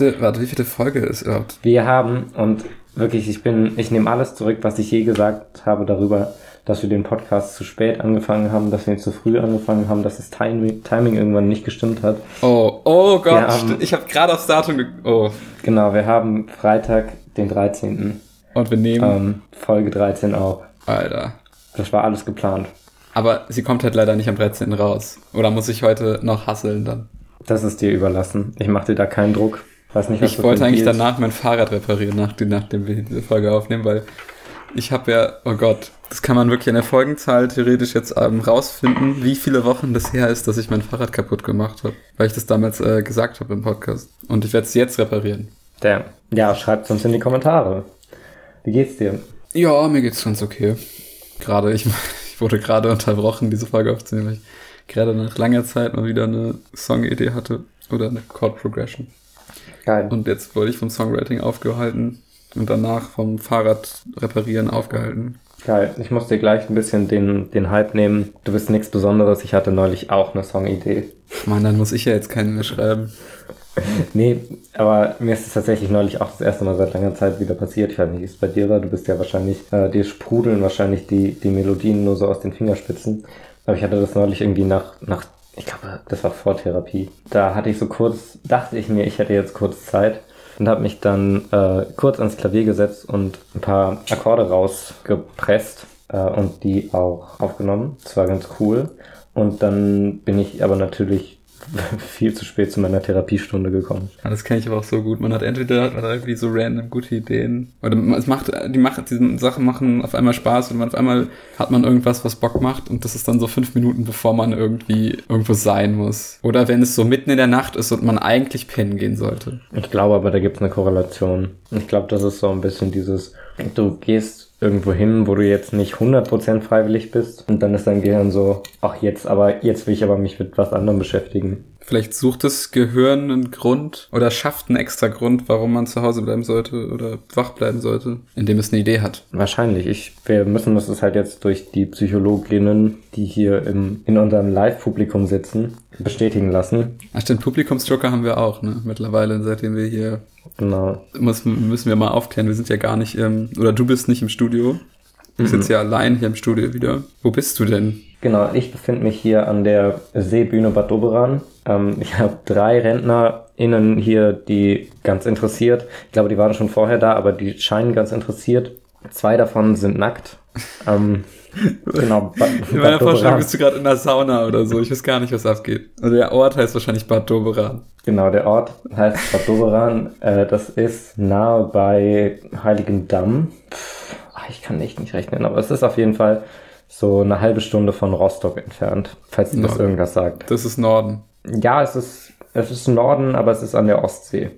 Viele, warte, wie viele Folge ist überhaupt? Wir haben, und wirklich, ich bin, ich nehme alles zurück, was ich je gesagt habe darüber, dass wir den Podcast zu spät angefangen haben, dass wir ihn zu früh angefangen haben, dass das Timing, Timing irgendwann nicht gestimmt hat. Oh, oh Gott, haben- ich habe gerade aufs Datum ge Oh. Genau, wir haben Freitag, den 13. Und wir nehmen. Ähm, Folge 13 auch. Alter. Das war alles geplant. Aber sie kommt halt leider nicht am 13. raus. Oder muss ich heute noch hasseln dann? Das ist dir überlassen. Ich mache dir da keinen Druck. Nicht, Ich wollte eigentlich Deals- danach mein Fahrrad reparieren, nach, nachdem wir diese Folge aufnehmen, weil ich habe ja, oh Gott, das kann man wirklich in der Folgenzahl theoretisch jetzt ähm, rausfinden, wie viele Wochen das her ist, dass ich mein Fahrrad kaputt gemacht habe. Weil ich das damals äh, gesagt habe im Podcast. Und ich werde es jetzt reparieren. Damn. Ja, schreibt uns in die Kommentare. Wie geht's dir? Ja, mir geht's ganz okay. Gerade, ich, ich wurde gerade unterbrochen, diese Folge aufzunehmen, weil ich gerade nach langer Zeit mal wieder eine Song-Idee hatte oder eine Chord Progression. Geil. Und jetzt wurde ich vom Songwriting aufgehalten und danach vom Fahrrad reparieren aufgehalten. Geil. Ich muss dir gleich ein bisschen den, den Hype nehmen. Du bist nichts Besonderes. Ich hatte neulich auch eine Songidee. Mann, dann muss ich ja jetzt keinen mehr schreiben. Nee, aber mir ist es tatsächlich neulich auch das erste Mal seit langer Zeit wieder passiert. Ich weiß nicht, wie es bei dir war. Du bist ja wahrscheinlich, äh, dir sprudeln wahrscheinlich die, die Melodien nur so aus den Fingerspitzen. Aber ich hatte das neulich irgendwie nach, nach, ich glaube, das war vor Therapie. Da hatte ich so kurz, dachte ich mir, ich hätte jetzt kurz Zeit und habe mich dann äh, kurz ans Klavier gesetzt und ein paar Akkorde rausgepresst äh, und die auch aufgenommen. Das war ganz cool. Und dann bin ich aber natürlich viel zu spät zu meiner Therapiestunde gekommen. Ja, das kenne ich aber auch so gut. Man hat entweder hat man irgendwie so random gute Ideen. Oder es macht, die macht, diese Sachen machen auf einmal Spaß und man auf einmal hat man irgendwas, was Bock macht und das ist dann so fünf Minuten, bevor man irgendwie irgendwo sein muss. Oder wenn es so mitten in der Nacht ist und man eigentlich pennen gehen sollte. Ich glaube aber, da gibt es eine Korrelation. Ich glaube, das ist so ein bisschen dieses, du gehst irgendwo hin, wo du jetzt nicht 100% freiwillig bist und dann ist dein Gehirn so, ach jetzt, aber jetzt will ich aber mich mit was anderem beschäftigen. Vielleicht sucht das Gehirn einen Grund oder schafft einen extra Grund, warum man zu Hause bleiben sollte oder wach bleiben sollte, indem es eine Idee hat. Wahrscheinlich. Ich, wir müssen das ist halt jetzt durch die Psychologinnen, die hier im, in unserem Live-Publikum sitzen, bestätigen lassen. Ach stimmt, Publikumsjoker haben wir auch, ne? Mittlerweile, seitdem wir hier Genau. muss, müssen wir mal aufklären, wir sind ja gar nicht, ähm, oder du bist nicht im Studio. Du sitzt ja allein hier im Studio wieder. Wo bist du denn? Genau, ich befinde mich hier an der Seebühne Bad Doberan. Ähm, ich habe drei RentnerInnen hier, die ganz interessiert, ich glaube, die waren schon vorher da, aber die scheinen ganz interessiert. Zwei davon sind nackt. Ähm, genau, Bad, In meiner Bad Vorstellung bist du gerade in der Sauna oder so. Ich weiß gar nicht, was abgeht. Also der Ort heißt wahrscheinlich Bad Doberan. Genau, der Ort heißt Bad Doberan. Äh, das ist nahe bei Heiligendamm. Pff, ach, ich kann echt nicht rechnen, aber es ist auf jeden Fall so eine halbe Stunde von Rostock entfernt, falls dir das irgendwas sagt. Das ist Norden. Ja, es ist, es ist Norden, aber es ist an der Ostsee.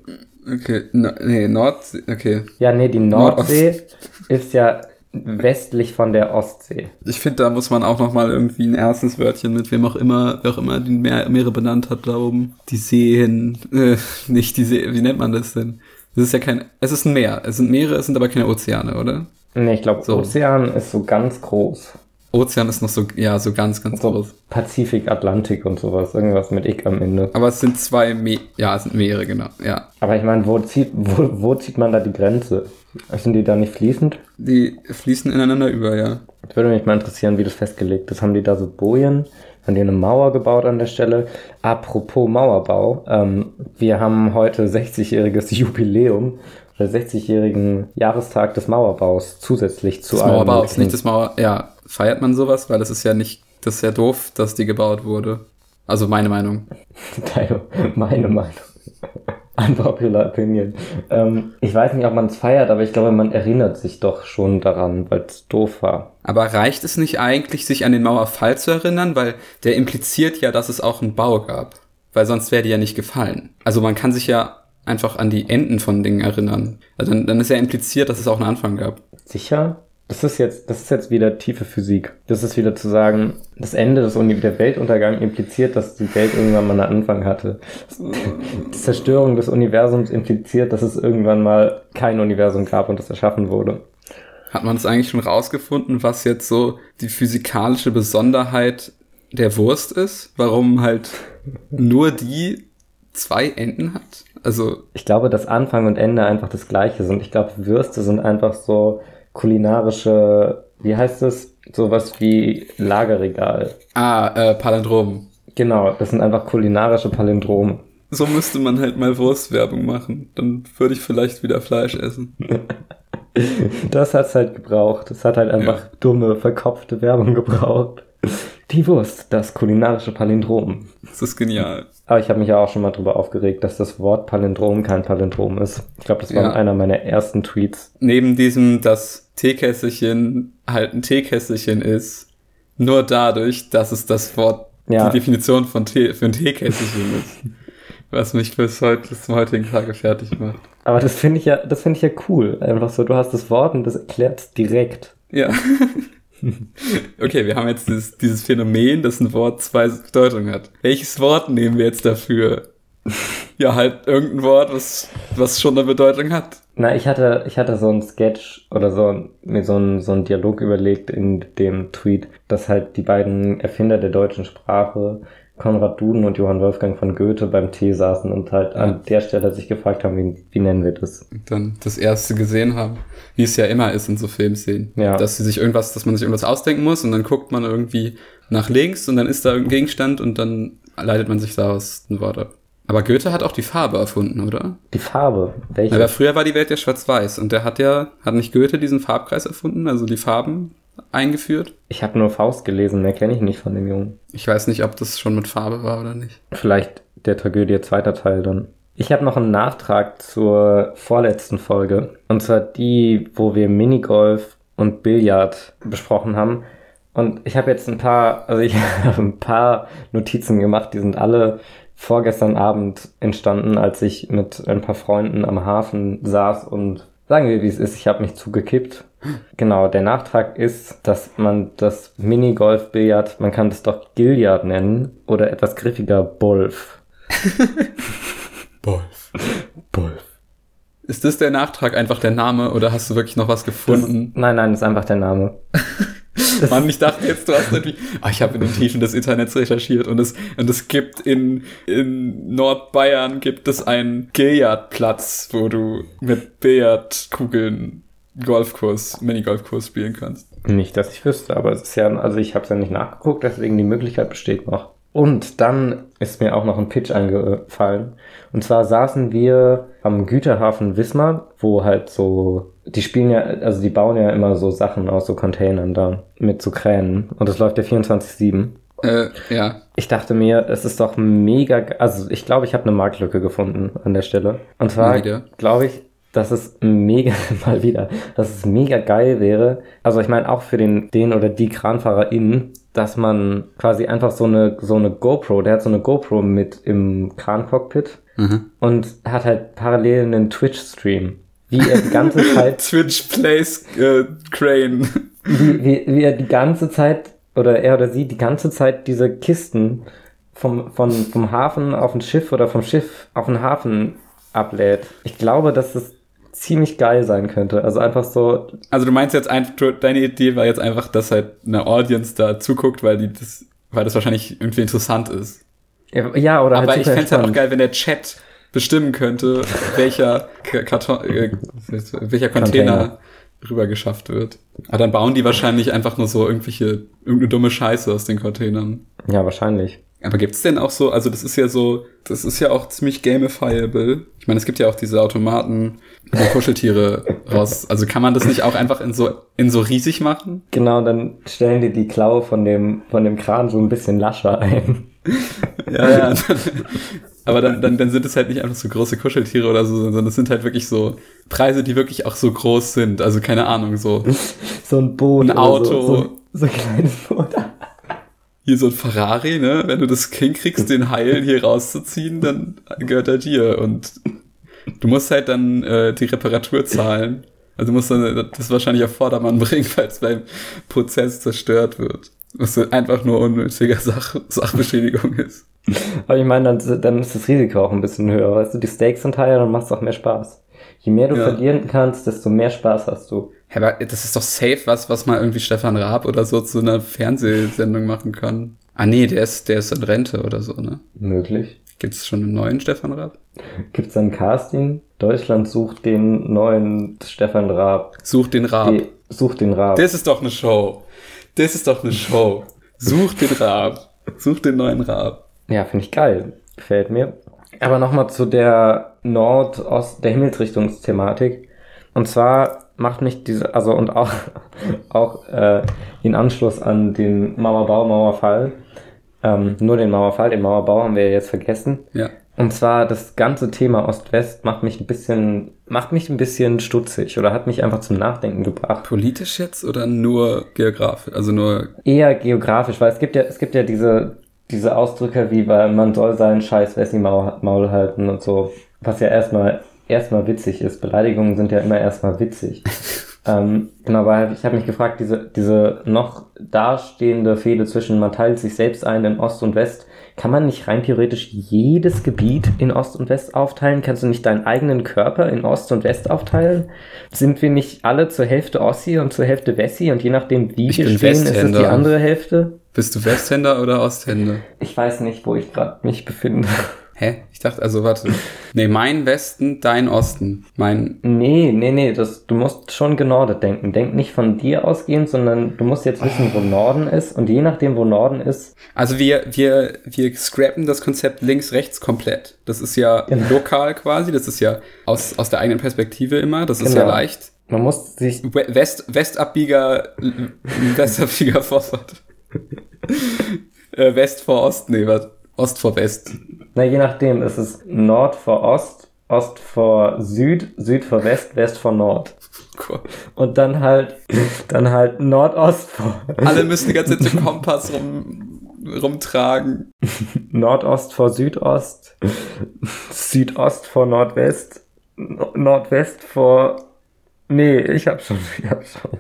Okay, no, nee, Nordsee, okay. Ja, nee, die Nordost. Nordsee ist ja westlich von der Ostsee. Ich finde, da muss man auch noch mal irgendwie ein erstes Wörtchen mit wem auch immer, wer auch immer die Meer, Meere benannt hat da oben. Die Seen, äh, nicht die See, wie nennt man das denn? Das ist ja kein, es ist ein Meer. Es sind Meere, es sind aber keine Ozeane, oder? Nee, ich glaube, So. Ozean ist so ganz groß. Ozean ist noch so, ja, so ganz, ganz So groß. Pazifik, Atlantik und sowas. Irgendwas mit Ich am Ende. Aber es sind zwei Me ja, es sind Meere, genau, ja. Aber ich meine, wo zieht, wo, wo zieht man da die Grenze? Sind die da nicht fließend? Die fließen ineinander über, ja. Das würde mich mal interessieren, wie das festgelegt ist. Haben die da so Bojen? Haben die eine Mauer gebaut an der Stelle? Apropos Mauerbau. Ähm, wir haben heute 60-jähriges Jubiläum. Oder 60-jährigen Jahrestag des Mauerbaus zusätzlich zu Das allem Mauerbaus, nicht das Mauer, ja. Feiert man sowas? Weil das ist ja nicht, das ist ja doof, dass die gebaut wurde. Also meine Meinung. Deine, meine Meinung. Unpopular Opinion. Ähm, ich weiß nicht, ob man es feiert, aber ich glaube, man erinnert sich doch schon daran, weil es doof war. Aber reicht es nicht eigentlich, sich an den Mauerfall zu erinnern? Weil der impliziert ja, dass es auch einen Bau gab. Weil sonst wäre die ja nicht gefallen. Also man kann sich ja einfach an die Enden von Dingen erinnern. Also dann, dann ist ja impliziert, dass es auch einen Anfang gab. Sicher? Das ist jetzt, das ist jetzt wieder tiefe Physik. Das ist wieder zu sagen, das Ende des Uni der Weltuntergang impliziert, dass die Welt irgendwann mal einen Anfang hatte. Die Zerstörung des Universums impliziert, dass es irgendwann mal kein Universum gab und es erschaffen wurde. Hat man es eigentlich schon rausgefunden, was jetzt so die physikalische Besonderheit der Wurst ist? Warum halt nur die zwei Enden hat? Also, Ich glaube, dass Anfang und Ende einfach das gleiche sind. Ich glaube, Würste sind einfach so kulinarische, wie heißt es? Sowas wie Lagerregal. ah, äh, Palindrom. Genau, das sind einfach kulinarische Palindrome. So müsste man halt mal Wurstwerbung machen. Dann würde ich vielleicht wieder Fleisch essen. Das hat's halt gebraucht. Es hat halt einfach dumme, verkopfte Werbung gebraucht. Die Wurst, das kulinarische Palindrom. Das ist genial. Aber ich habe mich ja auch schon mal drüber aufgeregt, dass das Wort Palindrom kein Palindrom ist. Ich glaube, das war Ja. einer meiner ersten Tweets. Neben diesem, dass Teekässelchen halt ein Teekässelchen ist, nur dadurch, dass es das Wort, Ja. die Definition von Tee, für ein Teekässelchen ist. Was mich bis heute, bis zum heutigen Tage fertig macht. Aber das finde ich ja, das finde ich ja cool. Einfach so, du hast das Wort und das erklärt's direkt. Ja. okay, wir haben jetzt dieses, dieses Phänomen, dass ein Wort zwei Bedeutungen hat. Welches Wort nehmen wir jetzt dafür? Ja, halt irgendein Wort, was, was schon eine Bedeutung hat. Na, ich hatte, ich hatte so einen Sketch oder so, mir so einen, so einen Dialog überlegt in dem Tweet, dass halt die beiden Erfinder der deutschen Sprache, Konrad Duden und Johann Wolfgang von Goethe, beim Tee saßen und halt Ja. an der Stelle sich gefragt haben, wie, wie nennen wir das? Und dann das erste gesehen haben, wie es ja immer ist in so Filmszenen. Ja. Dass sie sich irgendwas, dass man sich irgendwas ausdenken muss und dann guckt man irgendwie nach links und dann ist da irgendein Gegenstand und dann leitet man sich daraus ein Wort ab. Aber Goethe hat auch die Farbe erfunden, oder? Die Farbe. Welche? Aber früher war die Welt ja schwarz-weiß und der hat ja, hat nicht Goethe diesen Farbkreis erfunden, also die Farben eingeführt? Ich habe nur Faust gelesen, mehr kenne ich nicht von dem Jungen. Ich weiß nicht, ob das schon mit Farbe war oder nicht. Vielleicht der Tragödie zweiter Teil dann. Ich habe noch einen Nachtrag zur vorletzten Folge. Und zwar die, wo wir Minigolf und Billard besprochen haben. Und ich habe jetzt ein paar, also ich habe ein paar Notizen gemacht, die sind alle vorgestern Abend entstanden, als ich mit ein paar Freunden am Hafen saß und sagen wir, wie es ist, ich habe mich zugekippt. Genau, der Nachtrag ist, dass man das Minigolf-Billard, man kann das doch Gilliard nennen oder etwas griffiger Bolf. Wolf. Bolf. Ist das der Nachtrag einfach der Name oder hast du wirklich noch was gefunden? Nein, nein, ist einfach der Name. Mann, ich dachte jetzt, du hast irgendwie, ah, ich habe in den Tiefen des Internets recherchiert und es, und es gibt in, in Nordbayern gibt es einen Billardplatz, wo du mit Billardkugeln Golfkurs, Minigolfkurs spielen kannst. Nicht, dass ich wüsste, aber es ist ja, also ich habe es ja nicht nachgeguckt, deswegen die Möglichkeit besteht noch. Und dann ist mir auch noch ein Pitch eingefallen. Und zwar saßen wir am Güterhafen Wismar, wo halt so, die spielen ja, also die bauen ja immer so Sachen aus so Containern da mit so Kränen. Und das läuft ja 24-7. Äh, ja. Ich dachte mir, es ist doch mega, also ich glaube, ich habe eine Marktlücke gefunden an der Stelle. Und zwar glaube ich, dass es mega, mal wieder, dass es mega geil wäre. Also ich meine auch für den, den oder die KranfahrerInnen, dass man quasi einfach so eine, so eine GoPro, der hat so eine GoPro mit im Krancockpit Mhm. und hat halt parallel einen Twitch-Stream. Wie er die ganze Zeit Twitch Plays äh, Crane. wie, wie, wie er die ganze Zeit oder er oder sie die ganze Zeit diese Kisten vom, von, vom Hafen auf ein Schiff oder vom Schiff auf den Hafen ablädt. Ich glaube, dass es ziemlich geil sein könnte. Also einfach so, Also du meinst jetzt einfach, deine Idee war jetzt einfach, dass halt eine Audience da zuguckt, weil die das, weil das wahrscheinlich irgendwie interessant ist. ja, oder Aber halt ich fände es halt auch geil, wenn der Chat bestimmen könnte, welcher Karton, äh, welcher Container, Container. rüber geschafft wird. Aber dann bauen die wahrscheinlich einfach nur so irgendwelche, irgendeine dumme Scheiße aus den Containern. Ja, wahrscheinlich. Aber gibt's denn auch so, also das ist ja so, das ist ja auch ziemlich gamifiable. Ich meine, es gibt ja auch diese Automaten, wo Kuscheltiere raus. Also kann man das nicht auch einfach in so, in so riesig machen? Genau, dann stellen die die Klaue von dem, von dem Kran so ein bisschen lascher ein. Ja, ja. Aber dann, dann, dann sind es halt nicht einfach so große Kuscheltiere oder so, sondern es sind halt wirklich so Preise, die wirklich auch so groß sind. Also keine Ahnung, so So ein Boot. Ein Auto. So, so, so ein kleines Boot. Hier so ein Ferrari, ne? Wenn du das hinkriegst, den Heil hier rauszuziehen, dann gehört er dir. Und du musst halt dann äh, die Reparatur zahlen. Also du musst dann das wahrscheinlich auf Vordermann bringen, falls beim Prozess zerstört wird. Was einfach nur unnötiger Sach Sachbeschädigung ist. Aber ich meine, dann, dann ist das Risiko auch ein bisschen höher. Weißt du, die Stakes sind higher, dann macht es auch mehr Spaß. Je mehr du Ja. verlieren kannst, desto mehr Spaß hast du. Aber das ist doch safe was, was mal irgendwie Stefan Raab oder so zu einer Fernsehsendung machen kann. Ah nee, der ist, der ist in Rente oder so, ne? Möglich. Gibt es schon einen neuen Stefan Raab? Gibt es ein Casting? Deutschland sucht den neuen Stefan Raab. Sucht den Raab. Die, sucht den Raab. Das ist doch eine Show. Das ist doch eine Show. Sucht den Raab. Sucht den neuen Raab. Ja, finde ich geil. Gefällt mir. Aber nochmal zu der Nord-Ost, der Himmelsrichtungsthematik. Und zwar macht mich diese, also und auch, auch äh, in Anschluss an den Mauerbau, Mauerfall, ähm, nur den Mauerfall, den Mauerbau haben wir jetzt vergessen. Ja. Und zwar das ganze Thema Ost-West macht mich ein bisschen, macht mich ein bisschen stutzig oder hat mich einfach zum Nachdenken gebracht. Politisch jetzt oder nur geografisch? Also nur. Eher geografisch, weil es gibt ja, es gibt ja diese, diese Ausdrücke wie, weil man soll seinen Scheiß Wessi Maul, Maul halten und so, was ja erstmal, erstmal witzig ist. Beleidigungen sind ja immer erstmal witzig. ähm, genau, weil ich habe mich gefragt, diese, diese noch dastehende Fehde zwischen man teilt sich selbst ein in Ost und West, kann man nicht rein theoretisch jedes Gebiet in Ost und West aufteilen? Kannst du nicht deinen eigenen Körper in Ost und West aufteilen? Sind wir nicht alle zur Hälfte Ossi und zur Hälfte Wessi und je nachdem, wie Ich wir stehen, ist es die Westhänder. andere Hälfte? Bist du Westhänder oder Osthänder? Ich weiß nicht, wo ich gerade mich befinde. Hä? Ich dachte, also warte. Nee, mein Westen, dein Osten. Mein. Nee, nee, nee, das, du musst schon genordet denken. Denk nicht von dir ausgehend, sondern du musst jetzt wissen, wo Norden ist. Und je nachdem, wo Norden ist, Also wir, wir, wir scrappen das Konzept links-rechts komplett. Das ist ja Genau. lokal quasi. Das ist ja aus, aus der eigenen Perspektive immer. Das ist ja Genau. leicht. man muss sich, We- West, Westabbieger, Westabbieger Vorfahrt. äh, West vor Ost, nee, was? Ost vor West. na je nachdem, ist es Nord vor Ost, Ost vor Süd, Süd vor West, West vor Nord. Cool. Und dann halt, dann halt Nordost vor, Alle müssen die ganze Zeit den Kompass rum, rumtragen. Nordost vor Südost, Südost vor Nordwest, No- Nordwest vor, nee, ich hab schon, ich hab schon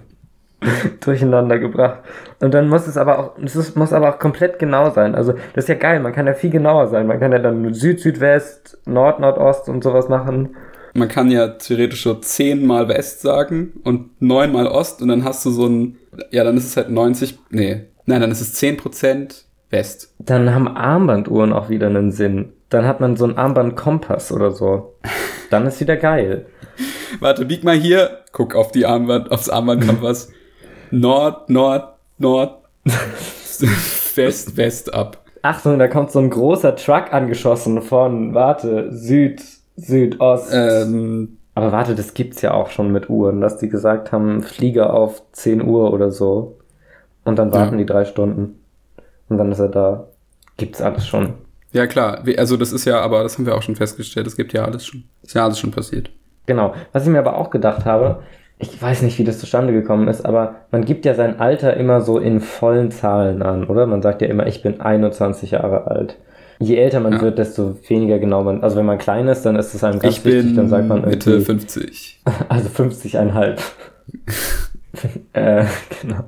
durcheinander gebracht. Und dann muss es aber auch, es ist, muss aber auch komplett genau sein. Also, das ist ja geil, man kann ja viel genauer sein. Man kann ja dann Süd, Südwest, Nord, Nordost und sowas machen. Man kann ja theoretisch so zehnmal West sagen und neunmal Ost und dann hast du so ein, ja, dann ist es halt 90, nee, nein, dann ist es 10% West. Dann haben Armbanduhren auch wieder einen Sinn. Dann hat man so einen Armbandkompass oder so. Dann ist wieder geil. Warte, bieg mal hier, guck auf die Armband, aufs Armbandkompass. Nord, Nord, Nord, West, West ab. Achtung, da kommt so ein großer Truck angeschossen von, warte, Süd, Südost. Ähm, Aber warte, das gibt's ja auch schon mit Uhren, dass die gesagt haben, Flieger auf 10 Uhr oder so. Und dann warten Ja. die drei Stunden. Und dann ist er da. Gibt's alles schon. ja klar, also das ist ja, aber das haben wir auch schon festgestellt, es gibt ja alles schon. Ist ja alles schon passiert. Genau. Was ich mir aber auch gedacht habe, ich weiß nicht, wie das zustande gekommen ist, aber man gibt ja sein Alter immer so in vollen Zahlen an, oder? Man sagt ja immer, ich bin 21 Jahre alt. Je älter man Ja. wird, desto weniger genau man, also wenn man klein ist, dann ist es einem ganz ich wichtig, bin dann sagt man Mitte irgendwie, 50. also 50,5. äh, genau.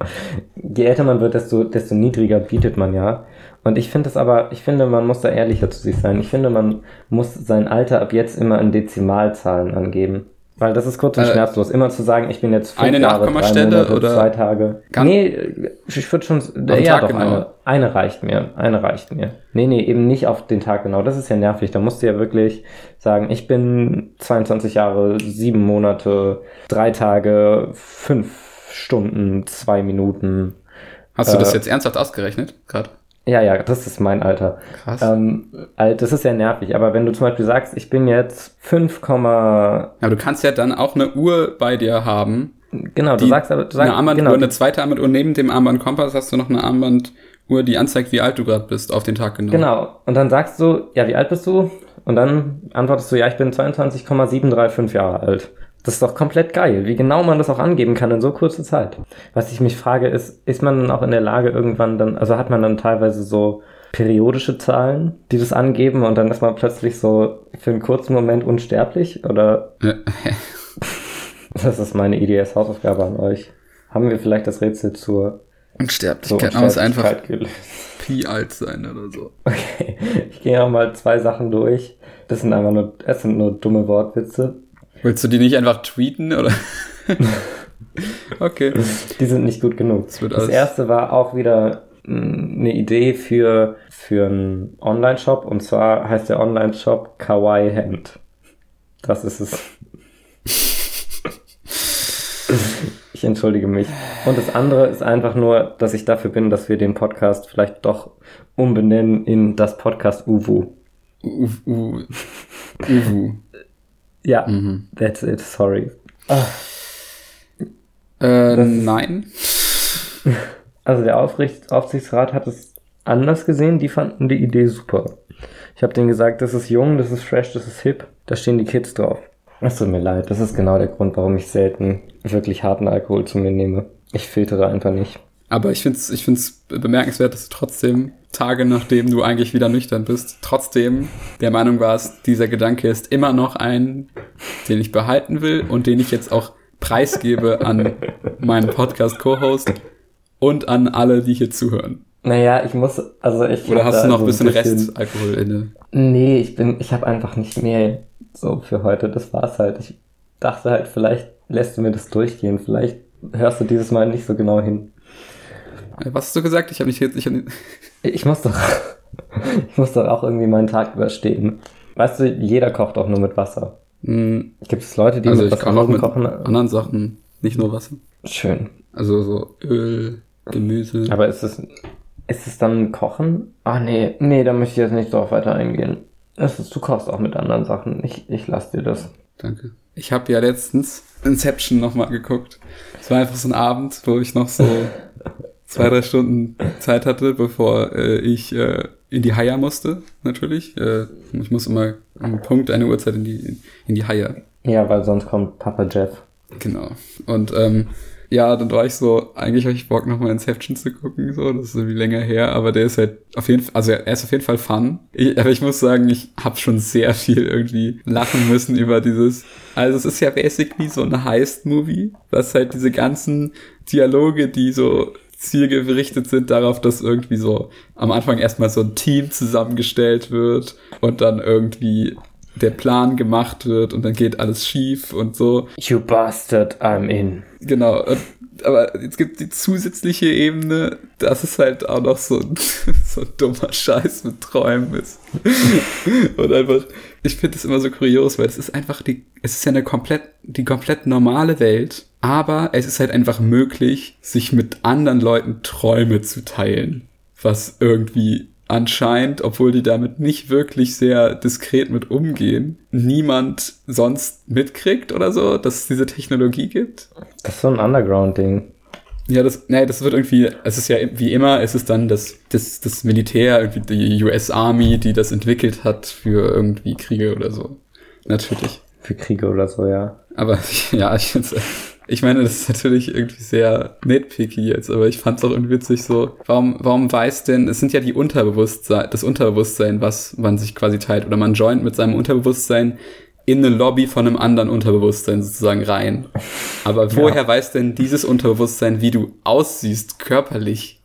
Je älter man wird, desto, desto niedriger bietet man ja. Und ich finde es aber, ich finde, man muss da ehrlicher zu sich sein. Ich finde, man muss sein Alter ab jetzt immer in Dezimalzahlen angeben. Weil das ist kurz und Äh, schmerzlos. Immer zu sagen, ich bin jetzt fünf eine Jahre, drei Monate, oder- zwei Tage. Kann- nee, ich würde schon, ja Tag doch, genau. eine, eine reicht mir. Eine reicht mir. Nee, nee, eben nicht auf den Tag genau. Das ist ja nervig. Da musst du ja wirklich sagen, ich bin 22 Jahre, sieben Monate, drei Tage, fünf Stunden, zwei Minuten. Hast du das Äh, jetzt ernsthaft ausgerechnet? Gerade. Ja, ja, das ist mein Alter. Krass. Ähm, alt- das ist ja nervig, aber wenn du zum Beispiel sagst, ich bin jetzt 5, Aber du kannst ja dann auch eine Uhr bei dir haben. genau, du sagst aber, du sagst, eine Armbanduhr, genau, eine zweite Armbanduhr. Neben dem Armbandkompass hast du noch eine Armbanduhr, die anzeigt, wie alt du gerade bist, auf den Tag genau. genau, und dann sagst du, ja, wie alt bist du? Und dann antwortest du, ja, ich bin 22,735 Jahre alt. Das ist doch komplett geil, wie genau man das auch angeben kann in so kurzer Zeit. Was ich mich frage, ist, ist man dann auch in der Lage irgendwann dann, also hat man dann teilweise so periodische Zahlen, die das angeben und dann ist man plötzlich so für einen kurzen Moment unsterblich? Oder Das ist meine IDS-Hausaufgabe an euch. Haben wir vielleicht das Rätsel zur zur Unsterblichkeit. Einfach Unsterblichkeit gelöst? Pi alt sein oder so. Okay, ich gehe noch mal zwei Sachen durch. Das sind einfach nur, es sind nur dumme Wortwitze. Willst du die nicht einfach tweeten oder? okay. Die sind nicht gut genug. Das alles- erste war auch wieder mh, eine Idee für, für einen Online-Shop und zwar heißt der Online-Shop Kawaii Hemd. Das ist es. Ich entschuldige mich. Und das andere ist einfach nur, dass ich dafür bin, dass wir den Podcast vielleicht doch umbenennen in das Podcast Uwu. U U Uwu. Ja, Mhm. that's it, sorry. Äh, Das ist- nein. Also der Aufricht Aufsichtsrat hat es anders gesehen, die fanden die Idee super. Ich habe denen gesagt, das ist jung, das ist fresh, das ist hip, da stehen die Kids drauf. Es tut mir leid, das ist genau der Grund, warum ich selten wirklich harten Alkohol zu mir nehme. Ich filtere einfach nicht. Aber ich find's, ich find's bemerkenswert, dass du trotzdem Tage nachdem du eigentlich wieder nüchtern bist, trotzdem der Meinung warst, dieser Gedanke ist immer noch ein, den ich behalten will und den ich jetzt auch preisgebe an meinen Podcast-Co-Host und an alle, die hier zuhören. Naja, ich muss, also ich. Oder hast du noch ein so bisschen Restalkohol inne? Nee, ich bin, ich habe einfach nicht mehr so für heute. Das war's halt. Ich dachte halt, vielleicht lässt du mir das durchgehen. Vielleicht hörst du dieses Mal nicht so genau hin. Äh, Was hast du gesagt? Ich habe nicht jetzt, ich hab nicht, Ich muss doch, ich muss doch auch irgendwie meinen Tag überstehen. Weißt du, jeder kocht auch nur mit Wasser. Hm, Gibt es Leute, die also mit ich was kann auch mit kochen? anderen Sachen, nicht nur Wasser. Schön. Also so Öl, Gemüse. Aber ist es, ist es dann Kochen? Ah, nee, nee, da möchte ich jetzt nicht drauf weiter eingehen. Es ist, du kochst auch mit anderen Sachen. Ich, ich lass dir das. Danke. Ich habe ja letztens Inception nochmal geguckt. Es war einfach so ein Abend, wo ich noch so zwei, drei Stunden Zeit hatte, bevor äh, ich äh, in die Haia musste, natürlich. Äh, ich muss immer am Punkt eine Uhrzeit in die, in die Haia. Ja, weil sonst kommt Papa Jeff. Genau. Und ähm, ja, dann war ich so, eigentlich habe ich Bock, nochmal Inception zu gucken, so, das ist irgendwie länger her, aber der ist halt auf jeden Fall, also er ist auf jeden Fall fun. Ich, aber ich muss sagen, ich habe schon sehr viel irgendwie lachen müssen über dieses, also es ist ja basically so ein Heist-Movie, was halt diese ganzen Dialoge, die so zielgerichtet sind darauf, dass irgendwie so am Anfang erstmal so ein Team zusammengestellt wird und dann irgendwie der Plan gemacht wird und dann geht alles schief und so. You bastard, I'm in. Genau, und, aber jetzt gibt die zusätzliche Ebene, dass es halt auch noch so, ein- so ein dummer Scheiß mit Träumen ist. und einfach, ich finde es immer so kurios, weil es ist einfach die, es ist ja eine komplett, die komplett normale Welt, aber es ist halt einfach möglich, sich mit anderen Leuten Träume zu teilen, was irgendwie anscheinend, obwohl die damit nicht wirklich sehr diskret mit umgehen, niemand sonst mitkriegt oder so, dass es diese Technologie gibt. Das ist so ein Underground-Ding. Ja, das, nee, das wird irgendwie, es ist ja wie immer, es ist dann das, das, das Militär, irgendwie die US Army, die das entwickelt hat für irgendwie Kriege oder so. Natürlich. Für Kriege oder so, ja. Aber ja, ich find's, ich meine, das ist natürlich irgendwie sehr nitpicky jetzt, aber ich fand's auch irgendwie witzig so. Warum, warum weiß denn, es sind ja die Unterbewusstsein, das Unterbewusstsein, was man sich quasi teilt, oder man joint mit seinem Unterbewusstsein in eine Lobby von einem anderen Unterbewusstsein sozusagen rein. Aber woher weiß denn dieses Unterbewusstsein, wie du aussiehst körperlich?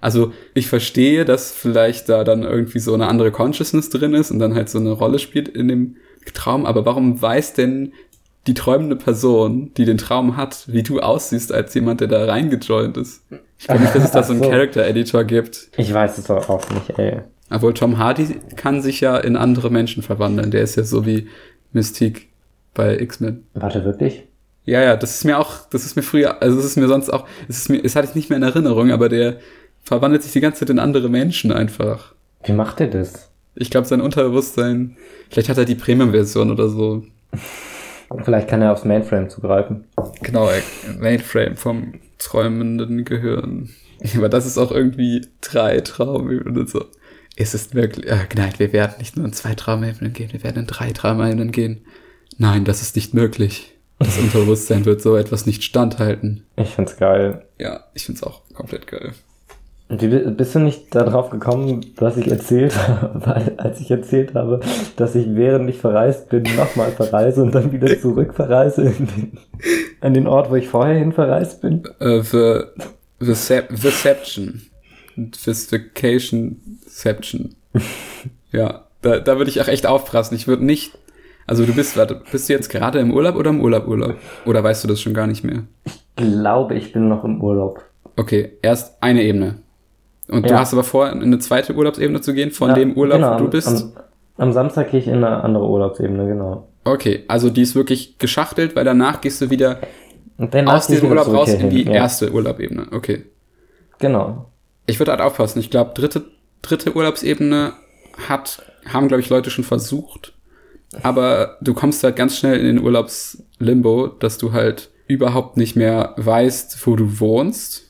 Also ich verstehe, dass vielleicht da dann irgendwie so eine andere Consciousness drin ist und dann halt so eine Rolle spielt in dem Traum, aber warum weiß denn die träumende Person, die den Traum hat, wie du aussiehst als jemand, der da reingejoint ist? Ich glaube nicht, dass es da so einen Ach so. Character Editor gibt. Ich weiß es doch auch nicht, ey. Obwohl Tom Hardy kann sich ja in andere Menschen verwandeln. Der ist ja so wie Mystique bei X-Men. Warte, wirklich? Ja, ja, das ist mir auch, das ist mir früher, also das ist mir sonst auch, das ist mir, das hatte ich nicht mehr in Erinnerung, aber der verwandelt sich die ganze Zeit in andere Menschen einfach. Wie macht er das? Ich glaube, sein Unterbewusstsein, vielleicht hat er die Premium-Version oder so. Vielleicht kann er aufs Mainframe zugreifen. Genau, Mainframe vom träumenden Gehirn. Aber das ist auch irgendwie drei Traumebenen so. Es ist wirklich, äh, nein, wir werden nicht nur in zwei Traumebenen gehen, wir werden in drei Traumebenen gehen. Nein, das ist nicht möglich. Das Unterbewusstsein wird so etwas nicht standhalten. Ich find's geil. Ja, ich find's auch komplett geil. Wie bi- bist du nicht darauf gekommen, was ich erzählt habe, als ich erzählt habe, dass ich während ich verreist bin, nochmal verreise und dann wieder zurück verreise in den, an den Ort, wo ich vorher hin verreist bin? Äh, the, the Deception. Vacationception. ja, da, da würde ich auch echt aufpassen. Ich würde nicht, also du bist, warte, bist du jetzt gerade im Urlaub oder im Urlaub Urlaub? Oder weißt du das schon gar nicht mehr? Glaube, ich bin noch im Urlaub. Okay, erst eine Ebene. Und du Ja. hast aber vor, in eine zweite Urlaubsebene zu gehen, von Ja, dem Urlaub, genau, wo du am- bist? Am, am Samstag gehe ich in eine andere Urlaubsebene, genau. okay, also die ist wirklich geschachtelt, weil danach gehst du wieder aus diesem Urlaub raus in die ja. erste Urlaubebene. Okay. Genau. Ich würde halt aufpassen. Ich glaube, dritte, dritte Urlaubsebene hat, haben, glaube ich, Leute schon versucht. Aber du kommst halt ganz schnell in den Urlaubslimbo, dass du halt überhaupt nicht mehr weißt, wo du wohnst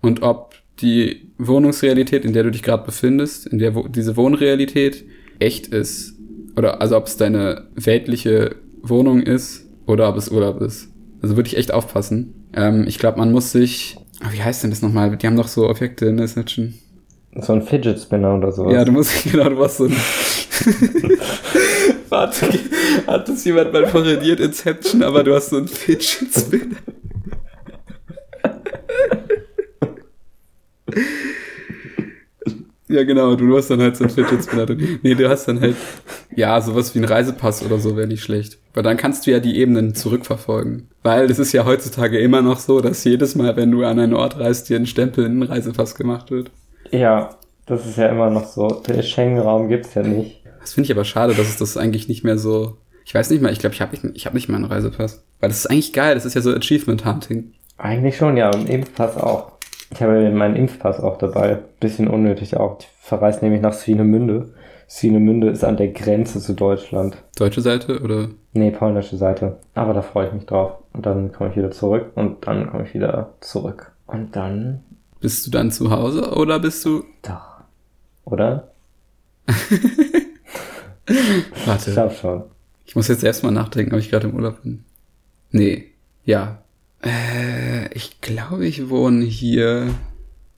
und ob die Wohnungsrealität, in der du dich gerade befindest, in der wo diese Wohnrealität echt ist. Oder also ob es deine weltliche Wohnung ist oder ob es Urlaub ist. Also würde ich echt aufpassen. Ähm, ich glaube, man muss sich. Ah, wie heißt denn das nochmal? Die haben doch so Objekte in Inception. So ein Fidget Spinner oder sowas. Ja, du musst, genau, du warst so ein. Warte, hat das jemand mal parodiert Inception, aber du hast so ein Fidget Spinner. Ja, genau, du hast dann halt so ein Fidget Spinner drin. Nee, du hast dann halt, ja, sowas wie ein Reisepass oder so wäre nicht schlecht. Weil dann kannst du ja die Ebenen zurückverfolgen. Weil es ist ja heutzutage immer noch so, dass jedes Mal, wenn du an einen Ort reist, dir ein Stempel in einen Reisepass gemacht wird. Ja, das ist ja immer noch so. Der Schengen-Raum gibt's ja nicht. Das finde ich aber schade, dass es das eigentlich nicht mehr so. Ich weiß nicht mal, ich glaube, ich habe nicht, ich hab nicht mal einen Reisepass. Weil das ist eigentlich geil, das ist ja so Achievement Hunting. Eigentlich schon, ja. Und Impfpass auch. Ich habe meinen Impfpass auch dabei. Bisschen unnötig auch. Ich verreise nämlich nach Swinemünde. Swinemünde ist an der Grenze zu Deutschland. Deutsche Seite oder? Nee, polnische Seite. Aber da freue ich mich drauf. Und dann komme ich wieder zurück. Und dann komme ich wieder zurück. Und dann. Bist du dann zu Hause oder bist du. Doch. Oder? Ich Warte. glaube schon. Ich muss jetzt erstmal nachdenken, ob ich gerade im Urlaub bin. Nee. Ja. Äh, ich glaube, ich wohne hier.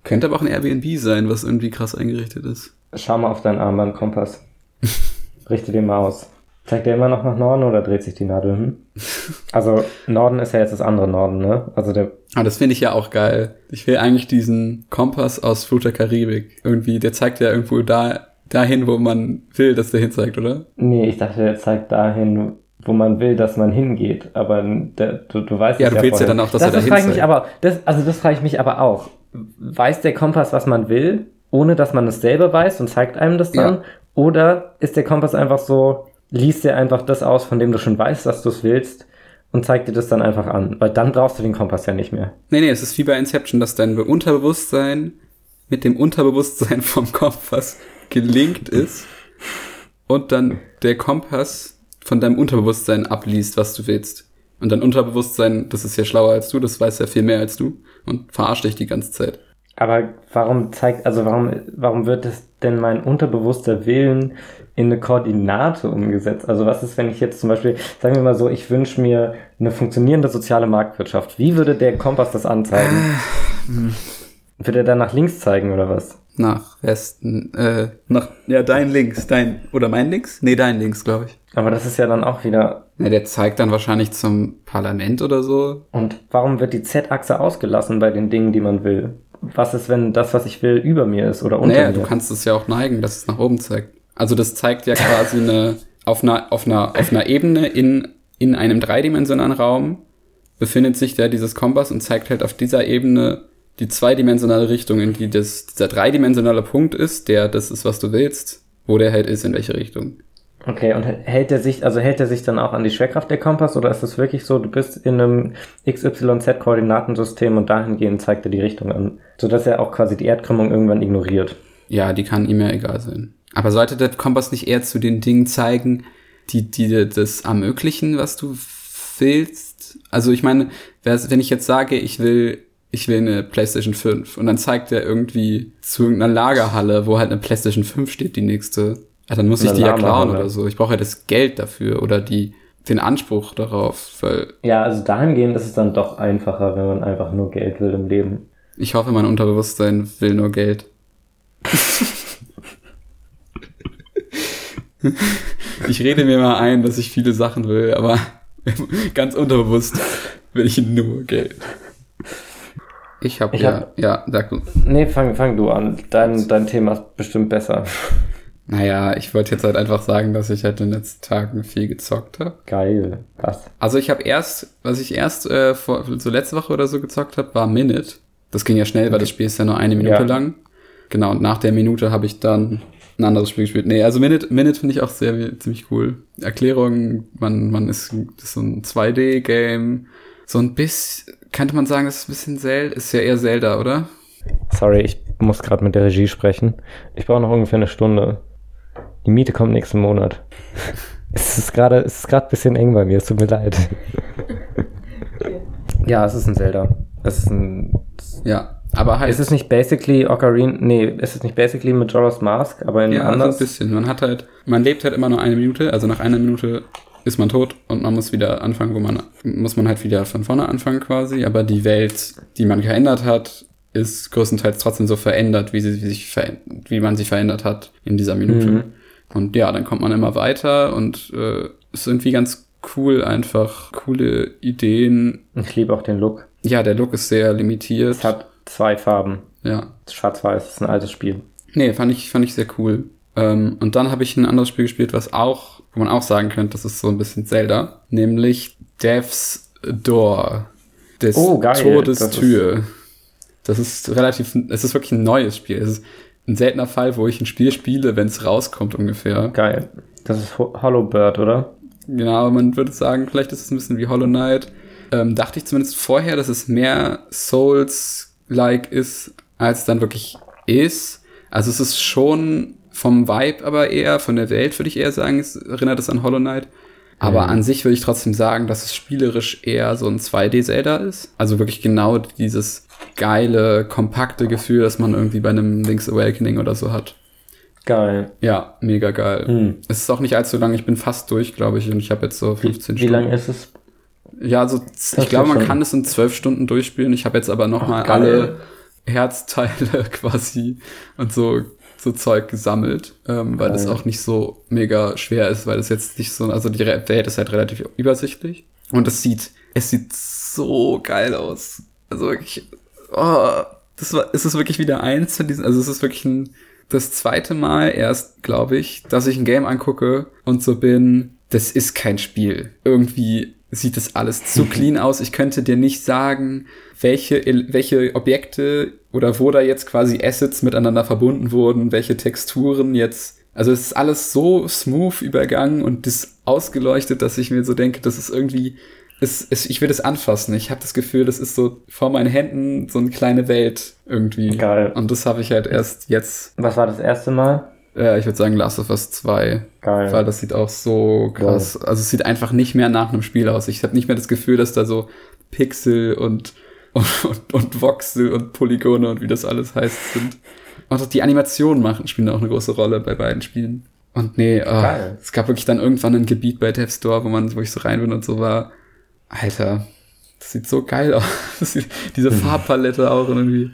Könnte aber auch ein Airbnb sein, was irgendwie krass eingerichtet ist. Schau mal auf deinen Armbandkompass. Richte den mal aus. Zeigt der immer noch nach Norden oder dreht sich die Nadel? Hm? Also Norden ist ja jetzt das andere Norden, ne? Also der Aber das finde ich ja auch geil. Ich will eigentlich diesen Kompass aus Flut der Karibik. Irgendwie, der zeigt ja irgendwo da, dahin, wo man will, dass der hin zeigt, oder? Nee, ich dachte, der zeigt dahin, wo man will, dass man hingeht. Aber der, du, du weißt Ja, es du willst ja vorher. dann auch, dass das er dahin frage ich mich aber, das, also das frage ich mich aber auch. Weiß der Kompass, was man will, ohne dass man es selber weiß und zeigt einem das dann? Ja. Oder ist der Kompass einfach so, liest dir einfach das aus, von dem du schon weißt, dass du es willst und zeigt dir das dann einfach an? Weil dann brauchst du den Kompass ja nicht mehr. Nee, nee, es ist wie bei Inception, dass dein Unterbewusstsein mit dem Unterbewusstsein vom Kompass gelinkt ist und dann der Kompass von deinem Unterbewusstsein abliest, was du willst. Und dein Unterbewusstsein, das ist ja schlauer als du, das weiß ja viel mehr als du und verarscht dich die ganze Zeit. Aber warum zeigt, also warum, warum wird es denn mein unterbewusster Willen in eine Koordinate umgesetzt? Also was ist, wenn ich jetzt zum Beispiel, sagen wir mal so, ich wünsche mir eine funktionierende soziale Marktwirtschaft. Wie würde der Kompass das anzeigen? Würde er dann nach links zeigen oder was? Nach Westen, äh, nach, ja, dein links, dein, oder mein links? Nee, dein links, glaube ich. Aber das ist ja dann auch wieder. Ja, der zeigt dann wahrscheinlich zum Parlament oder so. Und warum wird die Z-Achse ausgelassen bei den Dingen, die man will? Was ist, wenn das, was ich will, über mir ist oder unter Naja, mir? du kannst es ja auch neigen, dass es nach oben zeigt. Also das zeigt ja quasi eine, auf einer, auf einer, auf einer Ebene in, in einem dreidimensionalen Raum befindet sich da dieses Kompass und zeigt halt auf dieser Ebene die zweidimensionale Richtung, in die das, dieser dreidimensionale Punkt ist, der das ist, was du willst, wo der halt ist, in welche Richtung. Okay, und hält er sich, also hält er sich dann auch an die Schwerkraft der Kompass oder ist es wirklich so, du bist in einem XYZ-Koordinatensystem und dahingehend zeigt er die Richtung an, sodass er auch quasi die Erdkrümmung irgendwann ignoriert? Ja, die kann ihm ja egal sein. Aber sollte der Kompass nicht eher zu den Dingen zeigen, die, die dir das ermöglichen, was du willst? Also ich meine, wenn ich jetzt sage, ich will, ich will eine PlayStation 5 und dann zeigt er irgendwie zu irgendeiner Lagerhalle, wo halt eine PlayStation 5 steht, die nächste, ja, dann muss ich Eine die ja klauen oder so. Ich brauche ja das Geld dafür oder die, den Anspruch darauf, weil Ja, also dahingehend ist es dann doch einfacher, wenn man einfach nur Geld will im Leben. ich hoffe, mein Unterbewusstsein will nur Geld. Ich rede mir mal ein, dass ich viele Sachen will, aber ganz unterbewusst will ich nur Geld. Ich habe ja, hab- ja, sag du. Nee, fang, fang du an. Dein, dein Thema ist bestimmt besser. Naja, ich wollte jetzt halt einfach sagen, dass ich halt in den letzten Tagen viel gezockt habe. Geil. Was? Also ich habe erst, was ich erst äh, vor, so letzte Woche oder so gezockt habe, war Minute. Das ging ja schnell, weil das Spiel ist ja nur eine Minute Ja. lang. Genau, und nach der Minute habe ich dann ein anderes Spiel gespielt. Nee, also Minute, Minute finde ich auch sehr ziemlich cool. Erklärung, man, man ist, ist so ein 2D-Game. So ein bisschen, könnte man sagen, das ist ein bisschen Zelda, ist ja eher Zelda, oder? Sorry, ich muss gerade mit der Regie sprechen. Ich brauche noch ungefähr eine Stunde. Die Miete kommt nächsten Monat. es ist gerade, ist ein bisschen eng bei mir, es tut mir leid. ja, es ist ein Zelda. Es ist ein. Ja, aber halt. Ist es nicht basically Ocarina? Nee, ist es nicht basically Majora's Mask, aber in ja, anders? so ein bisschen. Man hat halt, man lebt halt immer nur eine Minute, also nach einer Minute ist man tot und man muss wieder anfangen, wo man, muss man halt wieder von vorne anfangen quasi, aber die Welt, die man geändert hat, ist größtenteils trotzdem so verändert, wie sie wie sich wie man sie verändert hat in dieser Minute. Mhm. Und ja, dann kommt man immer weiter und äh, ist irgendwie ganz cool, einfach coole Ideen. Ich liebe auch den Look. Ja, der Look ist sehr limitiert. Es hat zwei Farben. Ja. Schwarz-Weiß, ist ein altes Spiel. Nee, fand ich, fand ich sehr cool. Ähm, und dann habe ich ein anderes Spiel gespielt, was auch, wo man auch sagen könnte, das ist so ein bisschen Zelda, nämlich Death's Door. Des oh, geil. Todestür. Das ist, das ist relativ, es ist wirklich ein neues Spiel. Es ist ein seltener Fall, wo ich ein Spiel spiele, wenn es rauskommt ungefähr. Geil. Das ist Hollow Bird, oder? Genau, man würde sagen, vielleicht ist es ein bisschen wie Hollow Knight. Ähm, dachte ich zumindest vorher, dass es mehr Souls-like ist, als es dann wirklich ist. Also es ist schon vom Vibe aber eher, von der Welt würde ich eher sagen, es erinnert es an Hollow Knight. Aber an sich würde ich trotzdem sagen, dass es spielerisch eher so ein 2D-Zelda ist. Also wirklich genau dieses geile, kompakte Gefühl, das man irgendwie bei einem Link's Awakening oder so hat. Geil. Ja, mega geil. Mhm. Es ist auch nicht allzu lang, ich bin fast durch, glaube ich, und ich habe jetzt so 15 wie, Stunden. Wie lang ist es? Ja, also ich glaube, man kann es in zwölf Stunden durchspielen. Ich habe jetzt aber noch Ach, mal geil. alle Herzteile quasi und so so Zeug gesammelt, ähm, weil es auch nicht so mega schwer ist, weil es jetzt nicht so, also die Welt ist halt relativ übersichtlich und es sieht, es sieht so geil aus. Also wirklich, oh, das war, es ist wirklich wieder eins von diesen, also es ist wirklich ein, das zweite Mal erst, glaube ich, dass ich ein Game angucke und so bin, das ist kein Spiel. Irgendwie sieht das alles zu clean aus. Ich könnte dir nicht sagen, welche, welche Objekte oder wo da jetzt quasi Assets miteinander verbunden wurden, welche Texturen jetzt. Also es ist alles so smooth übergangen und das ausgeleuchtet, dass ich mir so denke, das ist irgendwie, es, es, ich will das anfassen. Ich habe das Gefühl, das ist so vor meinen Händen so eine kleine Welt irgendwie. Geil. Und das habe ich halt erst jetzt. Was war das erste Mal? Ja, ich würde sagen Last of Us 2. Geil. Weil das sieht auch so krass. Geil. Also es sieht einfach nicht mehr nach einem Spiel aus. Ich habe nicht mehr das Gefühl, dass da so Pixel und, und, und, Voxel und Polygone und wie das alles heißt sind. Und auch die Animationen machen, spielen auch eine große Rolle bei beiden Spielen. Und nee, oh, es gab wirklich dann irgendwann ein Gebiet bei Death Store, wo man, wo ich so rein bin und so war. Alter, das sieht so geil aus. Diese Farbpalette auch irgendwie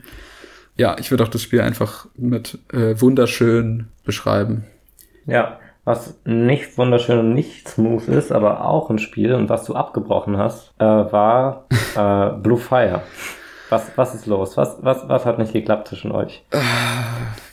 ja, ich würde auch das Spiel einfach mit äh, wunderschön beschreiben. Ja, was nicht wunderschön und nicht smooth ist, aber auch ein Spiel und was du abgebrochen hast, äh, war äh, Blue Fire. Was, was ist los? Was, was, was hat nicht geklappt zwischen euch?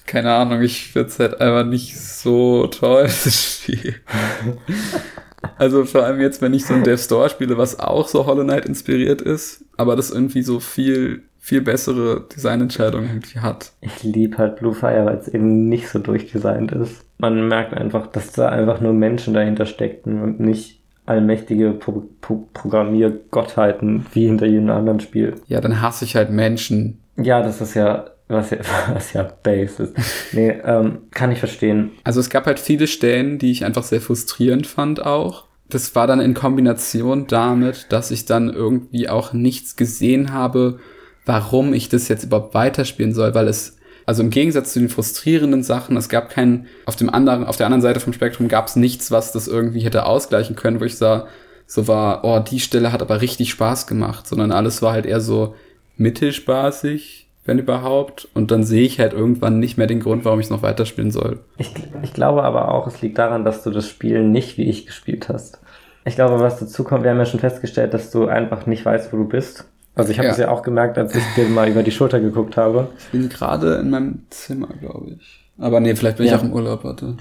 Keine Ahnung, ich finde es halt einfach nicht so toll, das Spiel. also vor allem jetzt, wenn ich so ein Death Store spiele, was auch so Hollow Knight inspiriert ist, aber das irgendwie so viel viel bessere Designentscheidungen irgendwie hat. Ich liebe halt Blue Fire, weil es eben nicht so durchdesignt ist. Man merkt einfach, dass da einfach nur Menschen dahinter steckten und nicht allmächtige Pro Pro Programmiergottheiten wie hinter jedem anderen Spiel. Ja, dann hasse ich halt Menschen. Ja, das ist ja was ja, was ja Base ist. Nee, ähm, kann ich verstehen. Also es gab halt viele Stellen, die ich einfach sehr frustrierend fand auch. Das war dann in Kombination damit, dass ich dann irgendwie auch nichts gesehen habe, warum ich das jetzt überhaupt weiterspielen soll, weil es, also im Gegensatz zu den frustrierenden Sachen, es gab keinen, auf dem anderen, auf der anderen Seite vom Spektrum gab es nichts, was das irgendwie hätte ausgleichen können, wo ich sah, so war, oh, die Stelle hat aber richtig Spaß gemacht, sondern alles war halt eher so mittelspaßig, wenn überhaupt. Und dann sehe ich halt irgendwann nicht mehr den Grund, warum ich es noch weiterspielen soll. Ich, ich glaube aber auch, es liegt daran, dass du das Spiel nicht wie ich gespielt hast. Ich glaube, was dazu kommt, wir haben ja schon festgestellt, dass du einfach nicht weißt, wo du bist. Also ich habe es ja. ja auch gemerkt, als ich dir mal über die Schulter geguckt habe. Ich bin gerade in meinem Zimmer, glaube ich. Aber nee, vielleicht bin ja. ich auch im Urlaub, warte.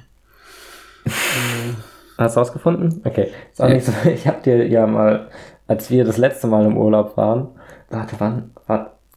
Hast du rausgefunden? Okay. Ist auch ja. nicht so, ich habe dir ja mal, als wir das letzte Mal im Urlaub waren, warte, wann?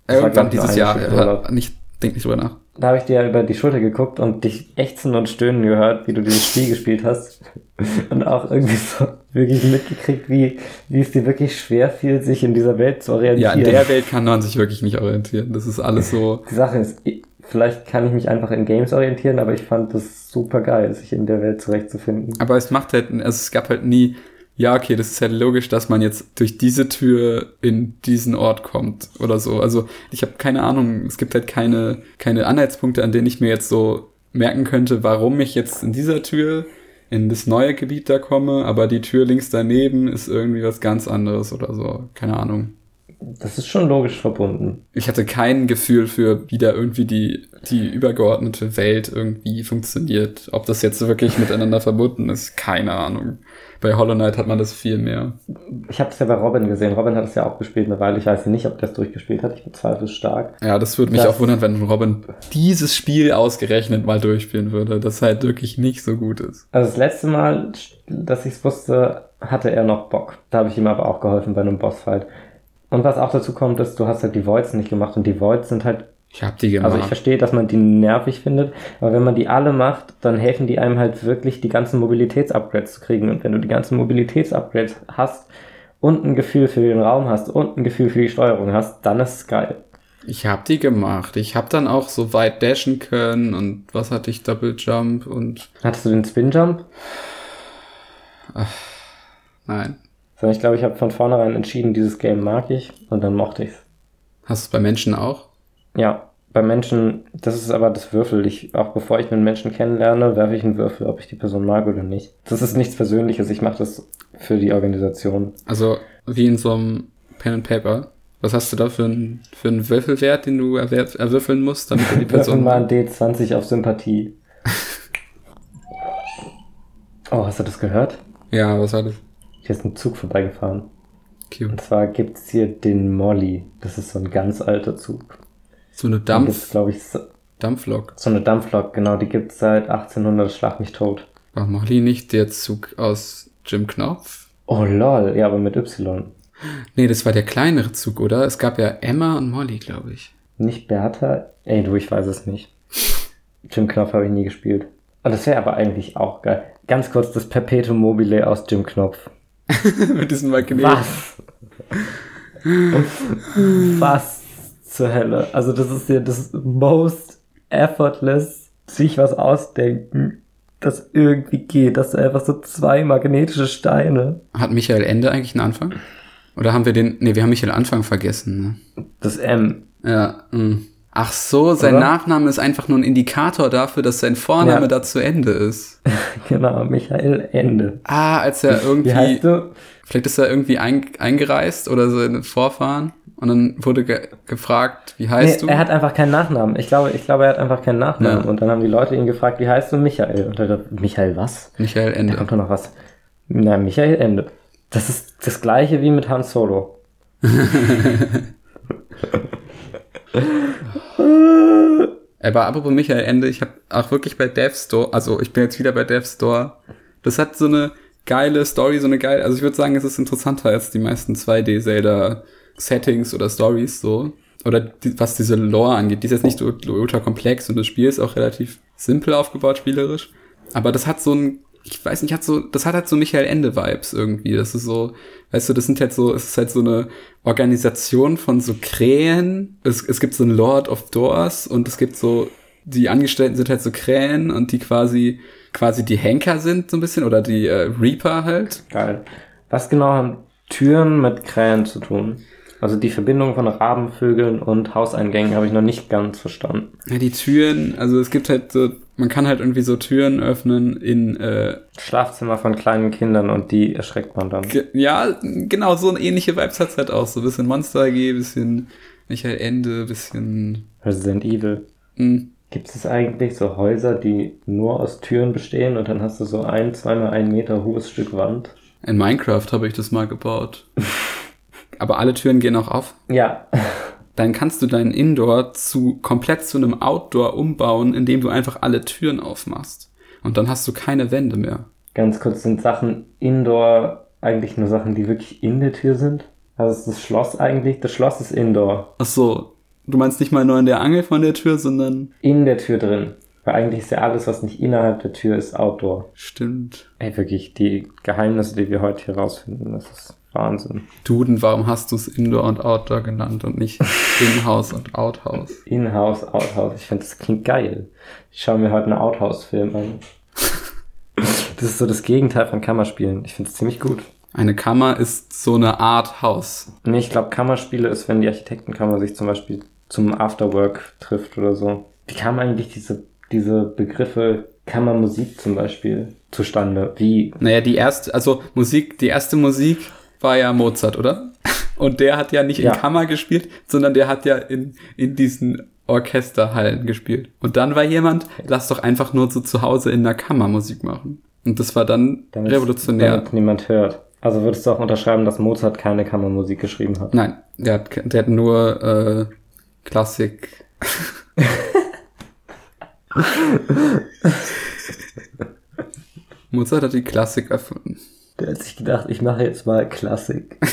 Irgendwann dieses Jahr, ja, nicht, denk nicht drüber nach. da habe ich dir über die Schulter geguckt und dich ächzen und stöhnen gehört, wie du dieses Spiel gespielt hast. Und auch irgendwie so wirklich mitgekriegt, wie, wie es dir wirklich schwer fiel, sich in dieser Welt zu orientieren. Ja, in der Welt kann man sich wirklich nicht orientieren. Das ist alles so. Die Sache ist, vielleicht kann ich mich einfach in Games orientieren, aber ich fand das super geil, sich in der Welt zurechtzufinden. Aber es macht halt, also es gab halt nie, ja, okay, das ist halt logisch, dass man jetzt durch diese Tür in diesen Ort kommt oder so. Also ich habe keine Ahnung, es gibt halt keine, keine Anhaltspunkte, an denen ich mir jetzt so merken könnte, warum ich jetzt in dieser Tür in das neue Gebiet da komme, aber die Tür links daneben ist irgendwie was ganz anderes oder so. Keine Ahnung. Das ist schon logisch verbunden. Ich hatte kein Gefühl für, wie da irgendwie die, die übergeordnete Welt irgendwie funktioniert. Ob das jetzt wirklich miteinander verbunden ist, keine Ahnung. Bei Hollow Knight hat man das viel mehr. Ich habe es ja bei Robin gesehen. Robin hat es ja auch gespielt eine Weile. Ich weiß nicht, ob der es durchgespielt hat. Ich bezweifle es stark. Ja, das würde mich Das- auch wundern, wenn Robin dieses Spiel ausgerechnet mal durchspielen würde, das halt wirklich nicht so gut ist. Also das letzte Mal, dass ich es wusste, hatte er noch Bock. Da habe ich ihm aber auch geholfen bei einem Bossfight. Und was auch dazu kommt, ist, du hast halt die Voids nicht gemacht und die Voids sind halt Ich hab die gemacht. Also ich verstehe, dass man die nervig findet, aber wenn man die alle macht, dann helfen die einem halt wirklich, die ganzen Mobilitätsupgrades zu kriegen. Und wenn du die ganzen Mobilitätsupgrades hast und ein Gefühl für den Raum hast und ein Gefühl für die Steuerung hast, dann ist es geil. Ich hab die gemacht. Ich hab dann auch so weit dashen können und was hatte ich? Double Jump und Hattest du den Spin Jump? nein. Sondern ich glaube, ich habe von vornherein entschieden, dieses Game mag ich und dann mochte ich's. Hast du es bei Menschen auch? Ja, bei Menschen, das ist aber das Würfel. Ich, auch bevor ich einen Menschen kennenlerne, werfe ich einen Würfel, ob ich die Person mag oder nicht. Das ist nichts Persönliches, ich mache das für die Organisation. Also wie in so einem Pen and Paper. Was hast du da für einen für einen Würfelwert, den du erwer- erwürfeln musst, damit du die Person mal ein D20 auf Sympathie. Oh, hast du das gehört? Ja, was war das? Hier ist ein Zug vorbeigefahren. Cute. Und zwar gibt's hier den Molly. Das ist so ein ganz alter Zug. So eine Dampf glaube ich, so, Dampflok. so eine Dampflok, genau, die gibt's seit 1800, schlag mich tot. War Molly nicht der Zug aus Jim Knopf? Oh lol, ja, aber mit Y. Nee, das war der kleinere Zug, oder? Es gab ja Emma und Molly, glaube ich. Nicht Bertha? Ey, du, ich weiß es nicht. Jim Knopf habe ich nie gespielt. Und das wäre aber eigentlich auch geil. Ganz kurz das Perpetuum mobile aus Jim Knopf. Mit diesem Magnet. Was? was zur Hölle? Also das ist ja das most effortless, sich was ausdenken, das irgendwie geht. Das sind einfach so zwei magnetische Steine. Hat Michael Ende eigentlich einen Anfang? Oder haben wir den. Nee, wir haben Michael Anfang vergessen, Das M. ne? Ja. mh. Ach so, sein Oder? Nachname ist einfach nur ein Indikator dafür, dass sein Vorname Ja. da zu Ende ist. Genau, Michael Ende. Ah, als er irgendwie. Wie heißt du? Vielleicht ist er irgendwie ein, eingereist oder seine Vorfahren und dann wurde ge gefragt, wie heißt nee, du? Er hat einfach keinen Nachnamen. Ich glaube, ich glaube, er hat einfach keinen Nachnamen. Ja. Und dann haben die Leute ihn gefragt, wie heißt du Michael? Und er hat Michael was? Michael Da Ende. kommt doch noch was. Na, Michael Ende. Das ist das gleiche wie mit Han Solo. Aber apropos Michael Ende, ich habe auch wirklich bei Dev Store, also ich bin jetzt wieder bei Dev Store. Das hat so eine geile Story, so eine geile, also ich würde sagen, es ist interessanter als die meisten 2D-Zelda-Settings oder Stories so. Oder die, was diese Lore angeht. Die ist jetzt nicht so ultra komplex und das Spiel ist auch relativ simpel aufgebaut, spielerisch. Aber das hat so ein, ich weiß nicht, hat so, das hat halt so Michael Ende-Vibes irgendwie. Das ist so, weißt du, das sind halt so, es ist halt so eine Organisation von so Krähen. Es, es gibt so ein Lord of Doors und es gibt so, die Angestellten sind halt so Krähen und die quasi, quasi die Henker sind so ein bisschen oder die äh, Reaper halt. Geil. Was genau haben Türen mit Krähen zu tun? Also die Verbindung von Rabenvögeln und Hauseingängen habe ich noch nicht ganz verstanden. Ja, die Türen, also es gibt halt so, man kann halt irgendwie so Türen öffnen in, äh, Schlafzimmer von kleinen Kindern und die erschreckt man dann. ja, genau, so eine ähnliche Vibes hat's halt auch. So ein bisschen Monster AG, bisschen Michael Ende, bisschen, Resident Evil. mh, Gibt es eigentlich so Häuser, die nur aus Türen bestehen und dann hast du so ein, zweimal ein Meter hohes Stück Wand? in Minecraft habe ich das mal gebaut. Aber alle Türen gehen auch auf. Ja. Dann kannst du deinen Indoor zu, komplett zu einem Outdoor umbauen, indem du einfach alle Türen aufmachst. Und dann hast du keine Wände mehr. Ganz kurz sind Sachen Indoor eigentlich nur Sachen, die wirklich in der Tür sind? Also ist das Schloss eigentlich? Das Schloss ist Indoor. Ach so. Du meinst nicht mal nur in der Angel von der Tür, sondern. In der Tür drin. Weil eigentlich ist ja alles, was nicht innerhalb der Tür ist, Outdoor. Stimmt. Ey, wirklich, die Geheimnisse, die wir heute hier rausfinden, das ist Wahnsinn. Duden, warum hast du es Indoor und Outdoor genannt und nicht In-House und Outhouse? In-House, Outhouse. Ich finde, das klingt geil. Ich schaue mir heute einen Outhouse-Film an. Das ist so das Gegenteil von Kammerspielen. Ich finde es ziemlich gut. Eine Kammer ist so eine Art Haus. Nee, ich glaube, Kammerspiele ist, wenn die Architektenkammer sich zum Beispiel zum Afterwork trifft oder so. Wie kamen eigentlich diese, diese Begriffe Kammermusik zum Beispiel zustande? Wie? Naja, die erste, also Musik, die erste Musik war ja Mozart, oder? Und der hat ja nicht Ja. in Kammer gespielt, sondern der hat ja in, in diesen Orchesterhallen gespielt. Und dann war jemand, lass doch einfach nur so zu Hause in der Kammer Musik machen. Und das war dann Damit, revolutionär. Damit niemand hört. Also würdest du auch unterschreiben, dass Mozart keine Kammermusik geschrieben hat? Nein, der hat, der hat nur äh, Klassik. Mozart hat die Klassik erfunden. Der hat sich gedacht, ich mache jetzt mal Klassik.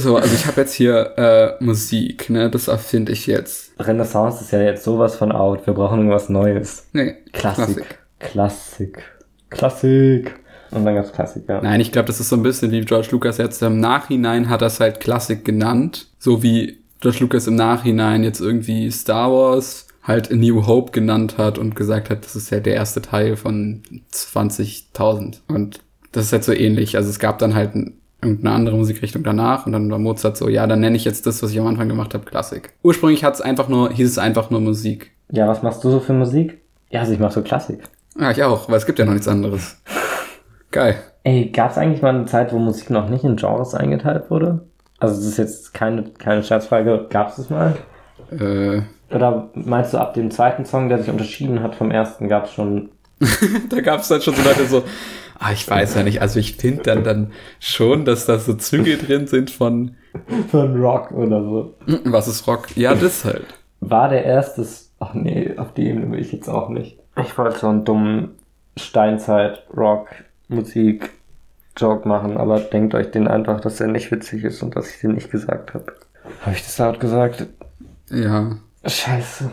So, also ich habe jetzt hier äh, Musik, ne? Das erfinde ich jetzt. Renaissance ist ja jetzt sowas von out. Wir brauchen irgendwas Neues. Nee, Klassik. Klassik. Klassik. Und dann gab's Klassik, ja. Nein, ich glaube, das ist so ein bisschen wie George Lucas jetzt im Nachhinein hat das halt Klassik genannt. So wie George Lucas im Nachhinein jetzt irgendwie Star Wars halt New Hope genannt hat und gesagt hat, das ist ja der erste Teil von 20.000. Und das ist halt so ähnlich. Also es gab dann halt ein, irgendeine andere Musikrichtung danach und dann war Mozart so, ja, dann nenne ich jetzt das, was ich am Anfang gemacht habe, Klassik. Ursprünglich hat's einfach nur, hieß es einfach nur Musik. Ja, was machst du so für Musik? Ja, also ich mach so Klassik. Ah, ich auch, weil es gibt ja noch nichts anderes. Geil. Ey, gab's eigentlich mal eine Zeit, wo Musik noch nicht in Genres eingeteilt wurde? Also das ist jetzt keine, keine Scherzfrage. Gab's es mal? Äh, Oder meinst du, ab dem zweiten Song, der sich unterschieden hat vom ersten, gab's schon... da gab es dann schon so Leute so, ah, ich weiß ja nicht, also ich finde dann, dann schon, dass da so Züge drin sind von, Von Rock oder so. "Mm, was ist Rock? Ja, das halt. War der erste... Ach nee, auf die Ebene will ich jetzt auch nicht. Ich wollte so einen dummen Steinzeit-Rock-Musik-Joke machen, aber denkt euch den einfach, dass er nicht witzig ist und dass ich den nicht gesagt habe. Habe ich das laut gesagt? Ja, Scheiße.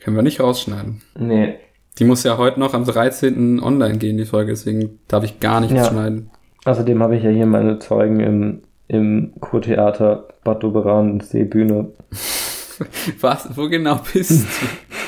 können wir nicht rausschneiden. Nee. Die muss ja heute noch am 13. online gehen, die Folge, deswegen darf ich gar nichts Ja. schneiden. Außerdem habe ich ja hier meine Zeugen im, im Kurtheater Bad Doberan Seebühne. Was? Wo genau bist du?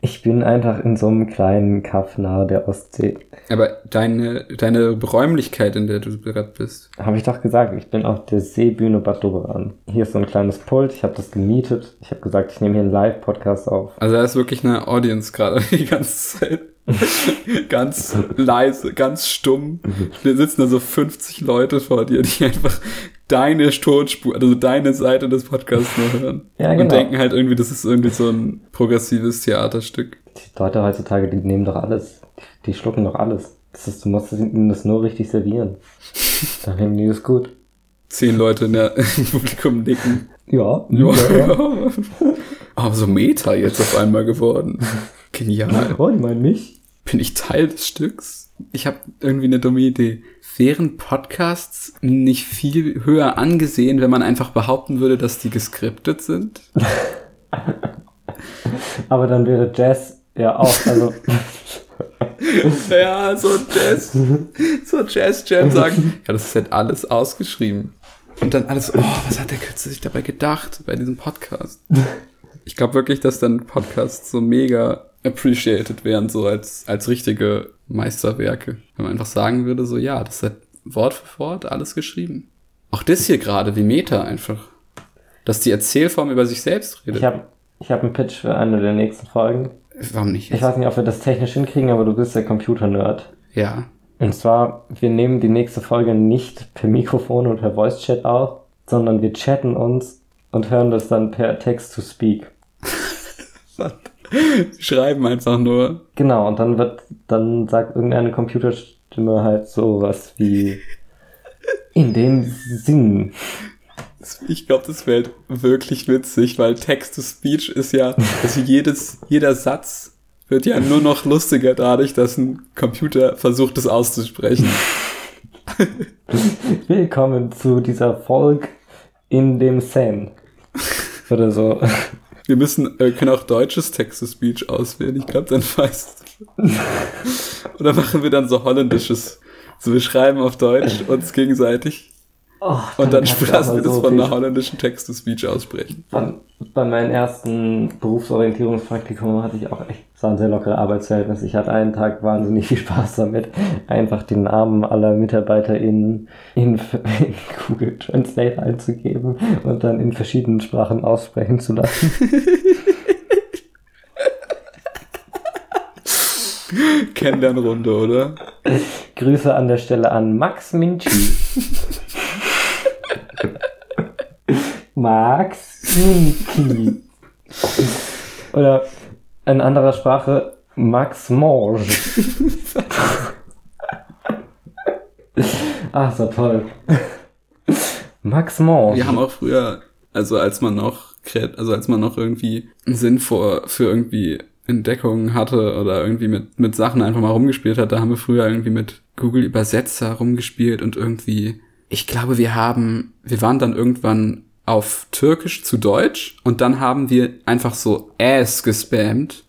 Ich bin einfach in so einem kleinen Kaff nahe der Ostsee. Aber deine, deine Räumlichkeit, in der du gerade bist. Habe ich doch gesagt, ich bin auf der Seebühne Bad Doberan. Hier ist so ein kleines Pult, ich habe das gemietet. Ich habe gesagt, ich nehme hier einen Live-Podcast auf. Also da ist wirklich eine Audience gerade die ganze Zeit. ganz leise, ganz stumm. Da sitzen da so 50 Leute vor dir, die einfach deine Tonspur, also deine Seite des Podcasts nur hören. Ja, Und genau. denken halt irgendwie, das ist irgendwie so ein progressives Theaterstück. Die Leute heutzutage, die nehmen doch alles. Die, die schlucken doch alles. Das ist, du musst ihnen das nur richtig servieren. Dann nehmen die das gut. Zehn Leute in der, im Publikum nicken. Ja. Ja. Aber so Meta jetzt auf einmal geworden. Genial. Oh, die meinen mich? Bin ich Teil des Stücks? Ich habe irgendwie eine dumme Idee. Wären Podcasts nicht viel höher angesehen, wenn man einfach behaupten würde, dass die geskriptet sind? Aber dann wäre Jazz ja auch, also Ja, so Jazz, so Jazz Jam sagen. Ja, das ist halt alles ausgeschrieben. Und dann alles, oh, was hat der Kürze sich dabei gedacht bei diesem Podcast? Ich glaube wirklich, dass dann Podcasts so mega appreciated wären, so als, als richtige Meisterwerke. Wenn man einfach sagen würde, so, ja, das halt Wort für Wort alles geschrieben. Auch das hier gerade, wie Meta einfach. Dass die Erzählform über sich selbst redet. ich habe ich hab einen Pitch für eine der nächsten Folgen. Warum nicht? Ich weiß nicht, ob wir das technisch hinkriegen, aber du bist der Computer-Nerd. Ja. Und zwar, wir nehmen die nächste Folge nicht per Mikrofon und per Voice-Chat auf, sondern wir chatten uns und hören das dann per Text-to-Speak. Schreiben einfach nur. Genau, und dann wird, dann sagt irgendeine Computerstimme halt sowas wie in dem Sinn. Ich glaube, das wäre wirklich witzig, weil Text-to-Speech ist ja, also jedes, jeder Satz wird ja nur noch lustiger dadurch, dass ein Computer versucht, es auszusprechen. Willkommen zu dieser Folge in dem Seine. Oder so. Wir müssen, äh, können auch deutsches Text-to-Speech auswählen. Ich glaube, dann weißt. Oder machen wir dann so holländisches. So, wir schreiben auf Deutsch uns gegenseitig. Oh, Und dann lassen wir das so von einer holländischen Text-to-Speech aussprechen. Bei, bei meinem ersten Berufsorientierungspraktikum hatte ich auch echt, es war ein sehr lockeres Arbeitsverhältnis. Ich hatte einen Tag wahnsinnig viel Spaß damit, einfach die Namen aller MitarbeiterInnen in, in Google Translate einzugeben und dann in verschiedenen Sprachen aussprechen zu lassen. Kennenlernrunde, oder? Grüße an der Stelle an Max Minchi. Max Minchi. Oder in anderer Sprache Max Morge. Ach, so toll. Max Morge. Wir haben auch früher, also als man noch, also als man noch irgendwie einen Sinn vor, für irgendwie Entdeckungen hatte oder irgendwie mit, mit Sachen einfach mal rumgespielt hat, da haben wir früher irgendwie mit Google Übersetzer rumgespielt und irgendwie, ich glaube, wir haben, wir waren dann irgendwann auf Türkisch zu Deutsch und dann haben wir einfach so Äs gespammt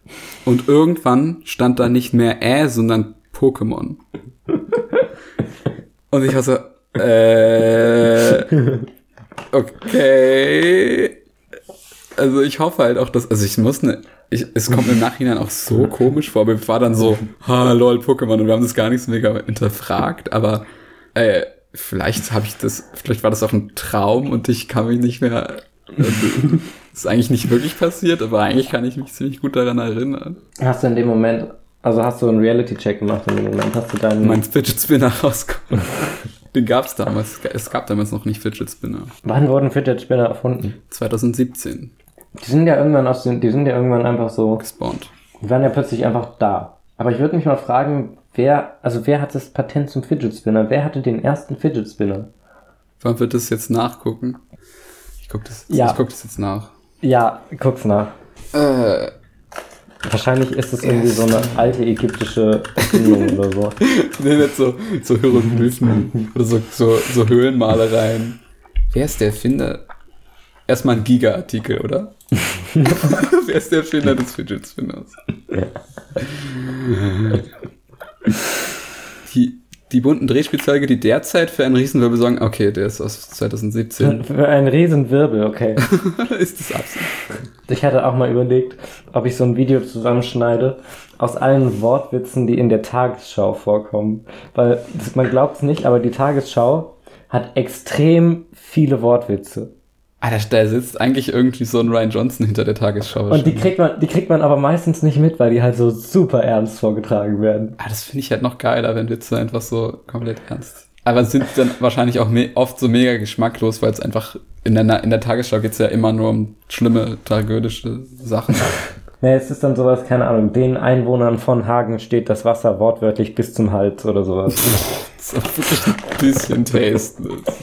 und irgendwann stand da nicht mehr Ä, sondern Pokémon. Und ich war so, äh, okay. Also ich hoffe halt auch, dass, also ich muss ne, ich, es kommt im Nachhinein auch so komisch vor, aber ich war dann so, ha, lol, Pokémon und wir haben das gar nicht so mega hinterfragt, aber äh, vielleicht habe ich das, vielleicht war das auch ein Traum und ich kann mich nicht mehr, das ist eigentlich nicht wirklich passiert, aber eigentlich kann ich mich ziemlich gut daran erinnern. Hast du in dem Moment, also hast du einen Reality-Check gemacht in dem Moment? Hast du deinen. Mein Fidget Spinner rausgekommen. Den gab's damals, es gab damals noch nicht Fidget Spinner. wann wurden Fidget Spinner erfunden? 2017 Die sind ja irgendwann aus den, die sind ja irgendwann einfach so, gespawnt. die waren ja plötzlich einfach da. Aber ich würde mich mal fragen, wer, also wer hat das Patent zum Fidget Spinner? Wer hatte den ersten Fidget Spinner? Wollen wir das jetzt nachgucken? Ich guck das, Ja. ich guck das jetzt nach. Ja, guck's nach. Äh, Wahrscheinlich ist es irgendwie so eine alte ägyptische Erfindung oder so. nee, nicht so, so Hieroglyphen oder so, so, so Höhlenmalereien. Wer ist der Erfinder? Erstmal ein Giga-Artikel, oder? Wer ist der Erfinder des Fidget Spinners? Die, die bunten Drehspielzeuge, die derzeit für einen Riesenwirbel sorgen, okay, der ist aus 2017. Für einen Riesenwirbel, okay. ist das Absicht? Ich hatte auch mal überlegt, ob ich so ein Video zusammenschneide aus allen Wortwitzen, die in der Tagesschau vorkommen. Weil man glaubt es nicht, aber die Tagesschau hat extrem viele Wortwitze. Alter, da sitzt eigentlich irgendwie so ein Ryan Johnson hinter der Tagesschau. Und die kriegt man, die kriegt man aber meistens nicht mit, weil die halt so super ernst vorgetragen werden. Ah, das finde ich halt noch geiler, wenn Witze einfach so komplett ernst. Aber sind dann wahrscheinlich auch oft so mega geschmacklos, weil es einfach in der, in der Tagesschau geht's ja immer nur um schlimme, tragödische Sachen. Ne, es ist dann sowas, keine Ahnung, den Einwohnern von Hagen steht das Wasser wortwörtlich bis zum Hals oder sowas. so wirklich ein bisschen tasteless.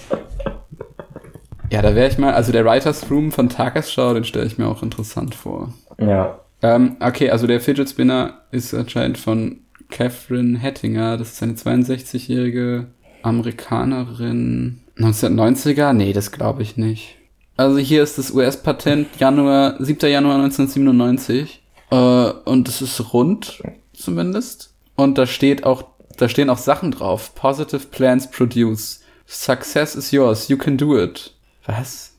Ja, da wäre ich mal, also der Writers Room von Tagesschau, den stelle ich mir auch interessant vor. ja. Ähm, okay, also der Fidget Spinner ist anscheinend von Catherine Hettinger. Das ist eine 62-jährige Amerikanerin. 1990er? Nee, das glaube ich nicht. Also hier ist das US-Patent Januar, 7. Januar 1997. Äh, und es ist rund, zumindest. Und da steht auch, da stehen auch Sachen drauf. Positive plans produce. Success is yours. You can do it. Was?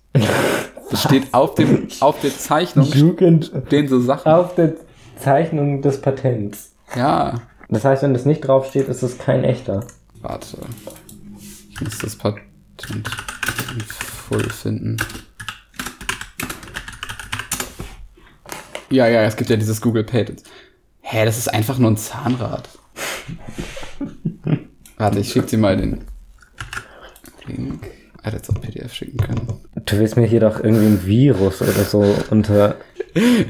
Das steht auf dem, auf der Zeichnung Jugend stehen so Sachen. auf der Zeichnung des Patents. Ja, Das heißt, wenn das nicht draufsteht, ist es kein echter. warte. Ich muss das Patent voll finden. Ja, ja, es gibt ja dieses Google Patent. Hä, das ist einfach nur ein Zahnrad. Warte, ich schick dir mal den Link. Er hätte jetzt auch PDF schicken können. Du willst mir hier doch irgendwie ein Virus oder so unter.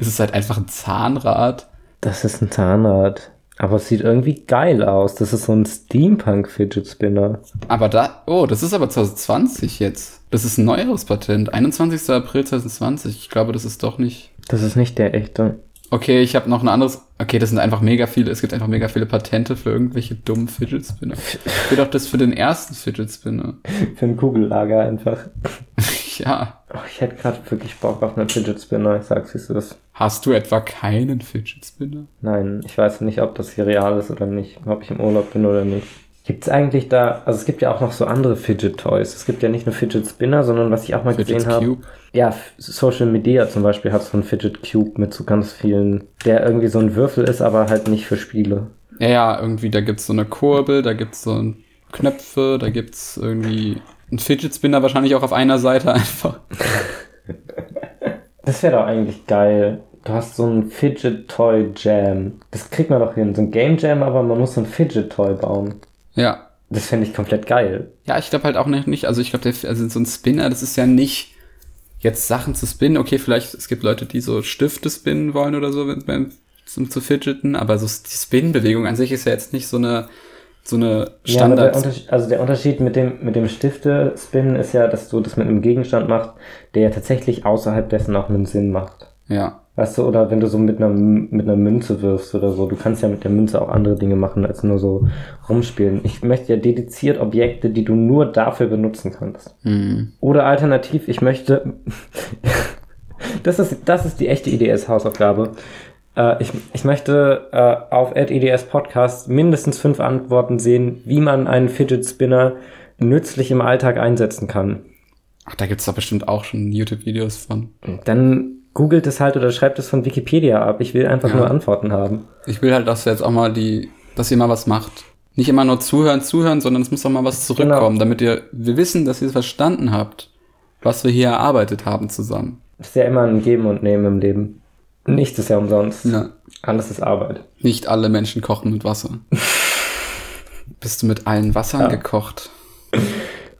Es ist halt einfach ein Zahnrad. Das ist ein Zahnrad. Aber es sieht irgendwie geil aus. Das ist so ein Steampunk-Fidget Spinner. Aber da, oh, das ist aber 2020 jetzt. Das ist ein neueres Patent. 21. April 2020. Ich glaube, das ist doch nicht. Das ist nicht der echte. Okay, ich habe noch ein anderes. Okay, das sind einfach mega viele. Es gibt einfach mega viele Patente für irgendwelche dummen Fidget Spinner. Ich will doch das für den ersten Fidget Spinner. Für ein Kugellager einfach. Ja. Oh, ich hätte gerade wirklich Bock auf einen Fidget Spinner. Ich sag's, wie es ist. Hast du etwa keinen Fidget Spinner? Nein, ich weiß nicht, ob das hier real ist oder nicht. Ob ich im Urlaub bin oder nicht. Gibt's eigentlich da, also es gibt ja auch noch so andere Fidget Toys. Es gibt ja nicht nur Fidget Spinner, sondern was ich auch mal Fidget gesehen habe. Ja, Social Media zum Beispiel hat so einen Fidget Cube mit so ganz vielen, der irgendwie so ein Würfel ist, aber halt nicht für Spiele. Ja, ja, irgendwie, da gibt's so eine Kurbel, da gibt's so ein Knöpfe, da gibt's irgendwie einen Fidget Spinner wahrscheinlich auch auf einer Seite einfach. Das wäre doch eigentlich geil. Du hast so ein Fidget Toy Jam. Das kriegt man doch hin. So ein Game Jam, aber man muss so ein Fidget Toy bauen. Ja. Das fände ich komplett geil. Ja, ich glaube halt auch nicht, also ich glaube, also so ein Spinner, das ist ja nicht jetzt Sachen zu spinnen. Okay, vielleicht, es gibt Leute, die so Stifte spinnen wollen oder so, wenn- zum zu fidgeten, aber so die Spin-Bewegung an sich ist ja jetzt nicht so eine, so eine Ja, aber der Standard. Also der Unterschied mit dem, mit dem Stifte-Spin ist ja, dass du das mit einem Gegenstand machst, der ja tatsächlich außerhalb dessen auch einen Sinn macht. ja. Weißt du, oder wenn du so mit einer, mit einer Münze wirfst oder so, du kannst ja mit der Münze auch andere Dinge machen, als nur so rumspielen. Ich möchte ja dediziert Objekte, die du nur dafür benutzen kannst. Hm. Oder alternativ, ich möchte. das, ist, das ist die echte IDS-Hausaufgabe. Äh, ich, ich möchte äh, auf IDS Podcast mindestens fünf Antworten sehen, wie man einen Fidget Spinner nützlich im Alltag einsetzen kann. Ach, da gibt's doch bestimmt auch schon YouTube-Videos von. Dann googelt es halt oder schreibt es von Wikipedia ab. Ich will einfach Ja. nur Antworten haben. Ich will halt, dass ihr jetzt auch mal die, dass ihr mal was macht. Nicht immer nur zuhören, zuhören, sondern es muss auch mal was zurückkommen, damit ihr, wir wissen, dass ihr es verstanden habt, was wir hier erarbeitet haben zusammen. Es ist ja immer ein Geben und Nehmen im Leben. Nichts ist ja umsonst. Ja. Alles ist Arbeit. Nicht alle Menschen kochen mit Wasser. Bist du mit allen Wassern Ja. gekocht?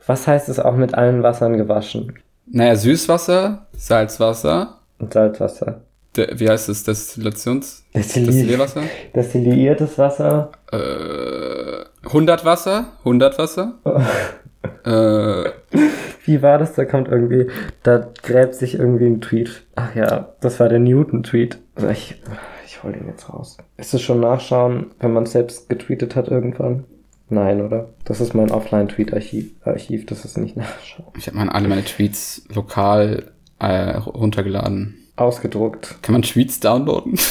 Was heißt es auch mit allen Wassern gewaschen? Naja, Süßwasser, Salzwasser, Und Salzwasser. der, wie heißt es, Destillations... Destilli Destillierwasser? Destilliertes Wasser. Äh, 100 Wasser, 100 Wasser. äh, Wie war das? Da kommt irgendwie, da gräbt sich irgendwie ein Tweet. Ach ja, das war der Newton-Tweet. Also Ich, ich hol den jetzt raus. Ist es schon nachschauen, wenn man es selbst getweetet hat irgendwann? Nein, oder? Das ist mein Offline-Tweet-Archiv, Archiv, das ist nicht nachschauen. ich habe mal alle meine Tweets lokal äh, runtergeladen. Ausgedruckt. Kann man Tweets downloaden?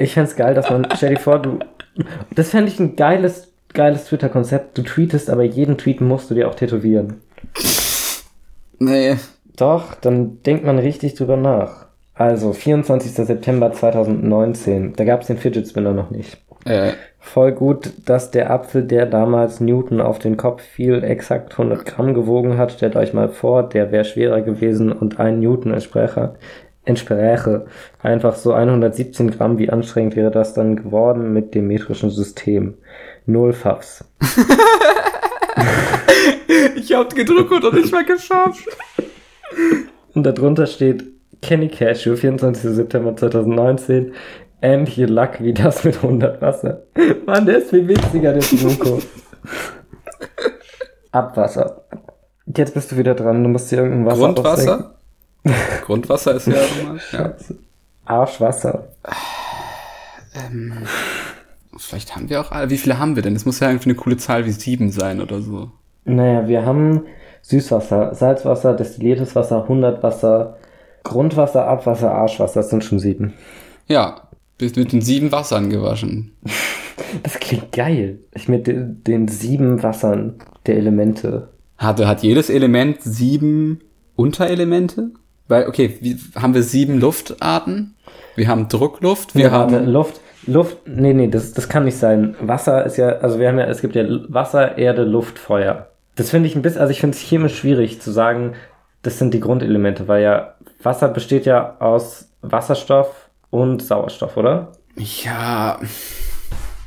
Ich fänd's geil, dass man, stell dir vor, du, das fände ich ein geiles, geiles Twitter-Konzept. Du tweetest, aber jeden Tweet musst du dir auch tätowieren. nee. Doch, dann denkt man richtig drüber nach. Also, 24. September 2019. Da gab's den Fidget Spinner noch nicht. Äh, Voll gut, dass der Apfel, der damals Newton auf den Kopf fiel, exakt 100 Gramm gewogen hat. Stellt euch mal vor, der wäre schwerer gewesen und ein Newton entspräche, entspräche einfach so 117 Gramm. Wie anstrengend wäre das dann geworden mit dem metrischen System? Null Pfaffs. ich hab gedruckt und nicht mal geschafft. Und darunter steht Kenny Cashew, 24. September 2019. Ähnliche Lack wie das mit 100 Wasser. Mann, der ist viel witziger, der Sudoku. Abwasser. Jetzt bist du wieder dran. Du musst dir irgendein Wasser. Grundwasser? Grundwasser ist ja immer. Ja. Arschwasser. Ähm, vielleicht haben wir auch alle. Wie viele haben wir denn? Es muss ja irgendwie eine coole Zahl wie sieben sein oder so. Naja, wir haben Süßwasser, Salzwasser, destilliertes Wasser, 100 Wasser, Grundwasser, Abwasser, Arschwasser. Das sind schon sieben. Ja, bist mit den sieben Wassern gewaschen. Das klingt geil. Ich mit den, den sieben Wassern der Elemente. Hatte, hat jedes Element sieben Unterelemente? Weil, okay, wie, haben wir sieben Luftarten? Wir haben Druckluft, wir Wir haben haben. Luft, Luft, nee, nee, das, das kann nicht sein. Wasser ist ja, also wir haben ja, es gibt ja Wasser, Erde, Luft, Feuer. Das finde ich ein bisschen, also ich finde es chemisch schwierig zu sagen, das sind die Grundelemente, weil ja Wasser besteht ja aus Wasserstoff und Sauerstoff, oder? Ja.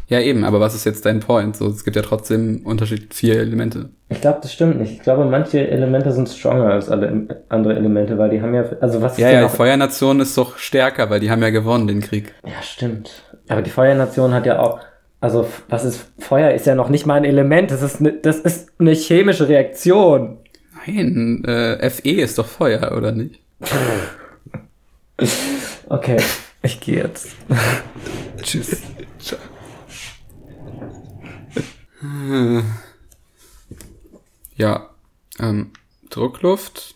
Ja, eben, aber was ist jetzt dein Point? So, es gibt ja trotzdem Unterschied vier Elemente. Ich glaube, das stimmt nicht. Ich glaube, manche Elemente sind stronger als alle andere Elemente, weil die haben ja, also was Ja, ist ja, noch- die Feuernation ist doch stärker, weil die haben ja gewonnen, den Krieg. Ja, stimmt. Aber die Feuernation hat ja auch, also was ist, Feuer ist ja noch nicht mal ein Element, das ist ne, das ist eine chemische Reaktion. Nein, äh, Fe ist doch Feuer, oder nicht? Okay, ich gehe jetzt. Tschüss. Ciao. Ja, ähm, Druckluft,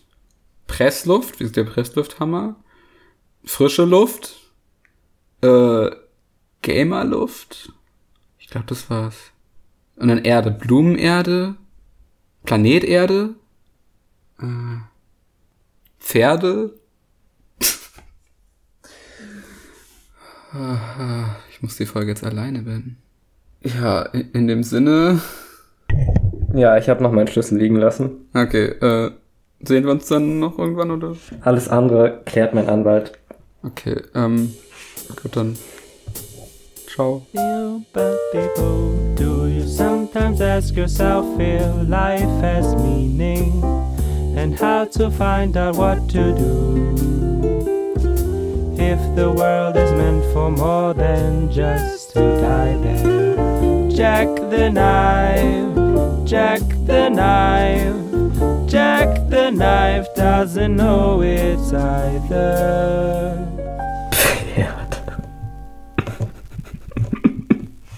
Pressluft, wie ist der Presslufthammer? Frische Luft, äh, Gamerluft. Ich glaube, das war's. Und dann Erde, Blumenerde, Planeterde, äh, Pferde. Ich muss die Folge jetzt alleine beenden. Ja, in, dem Sinne. Ja, ich habe noch meinen Schlüssel liegen lassen. Okay, äh, sehen wir uns dann noch irgendwann oder? Alles andere klärt mein Anwalt. Okay, ähm, gut dann. Ciao. You bad people, do you sometimes ask yourself if life has meaning and how to find out what to do? If the world is meant for more than just to die there, Jack the knife, Jack the knife, Jack the knife doesn't know it's either.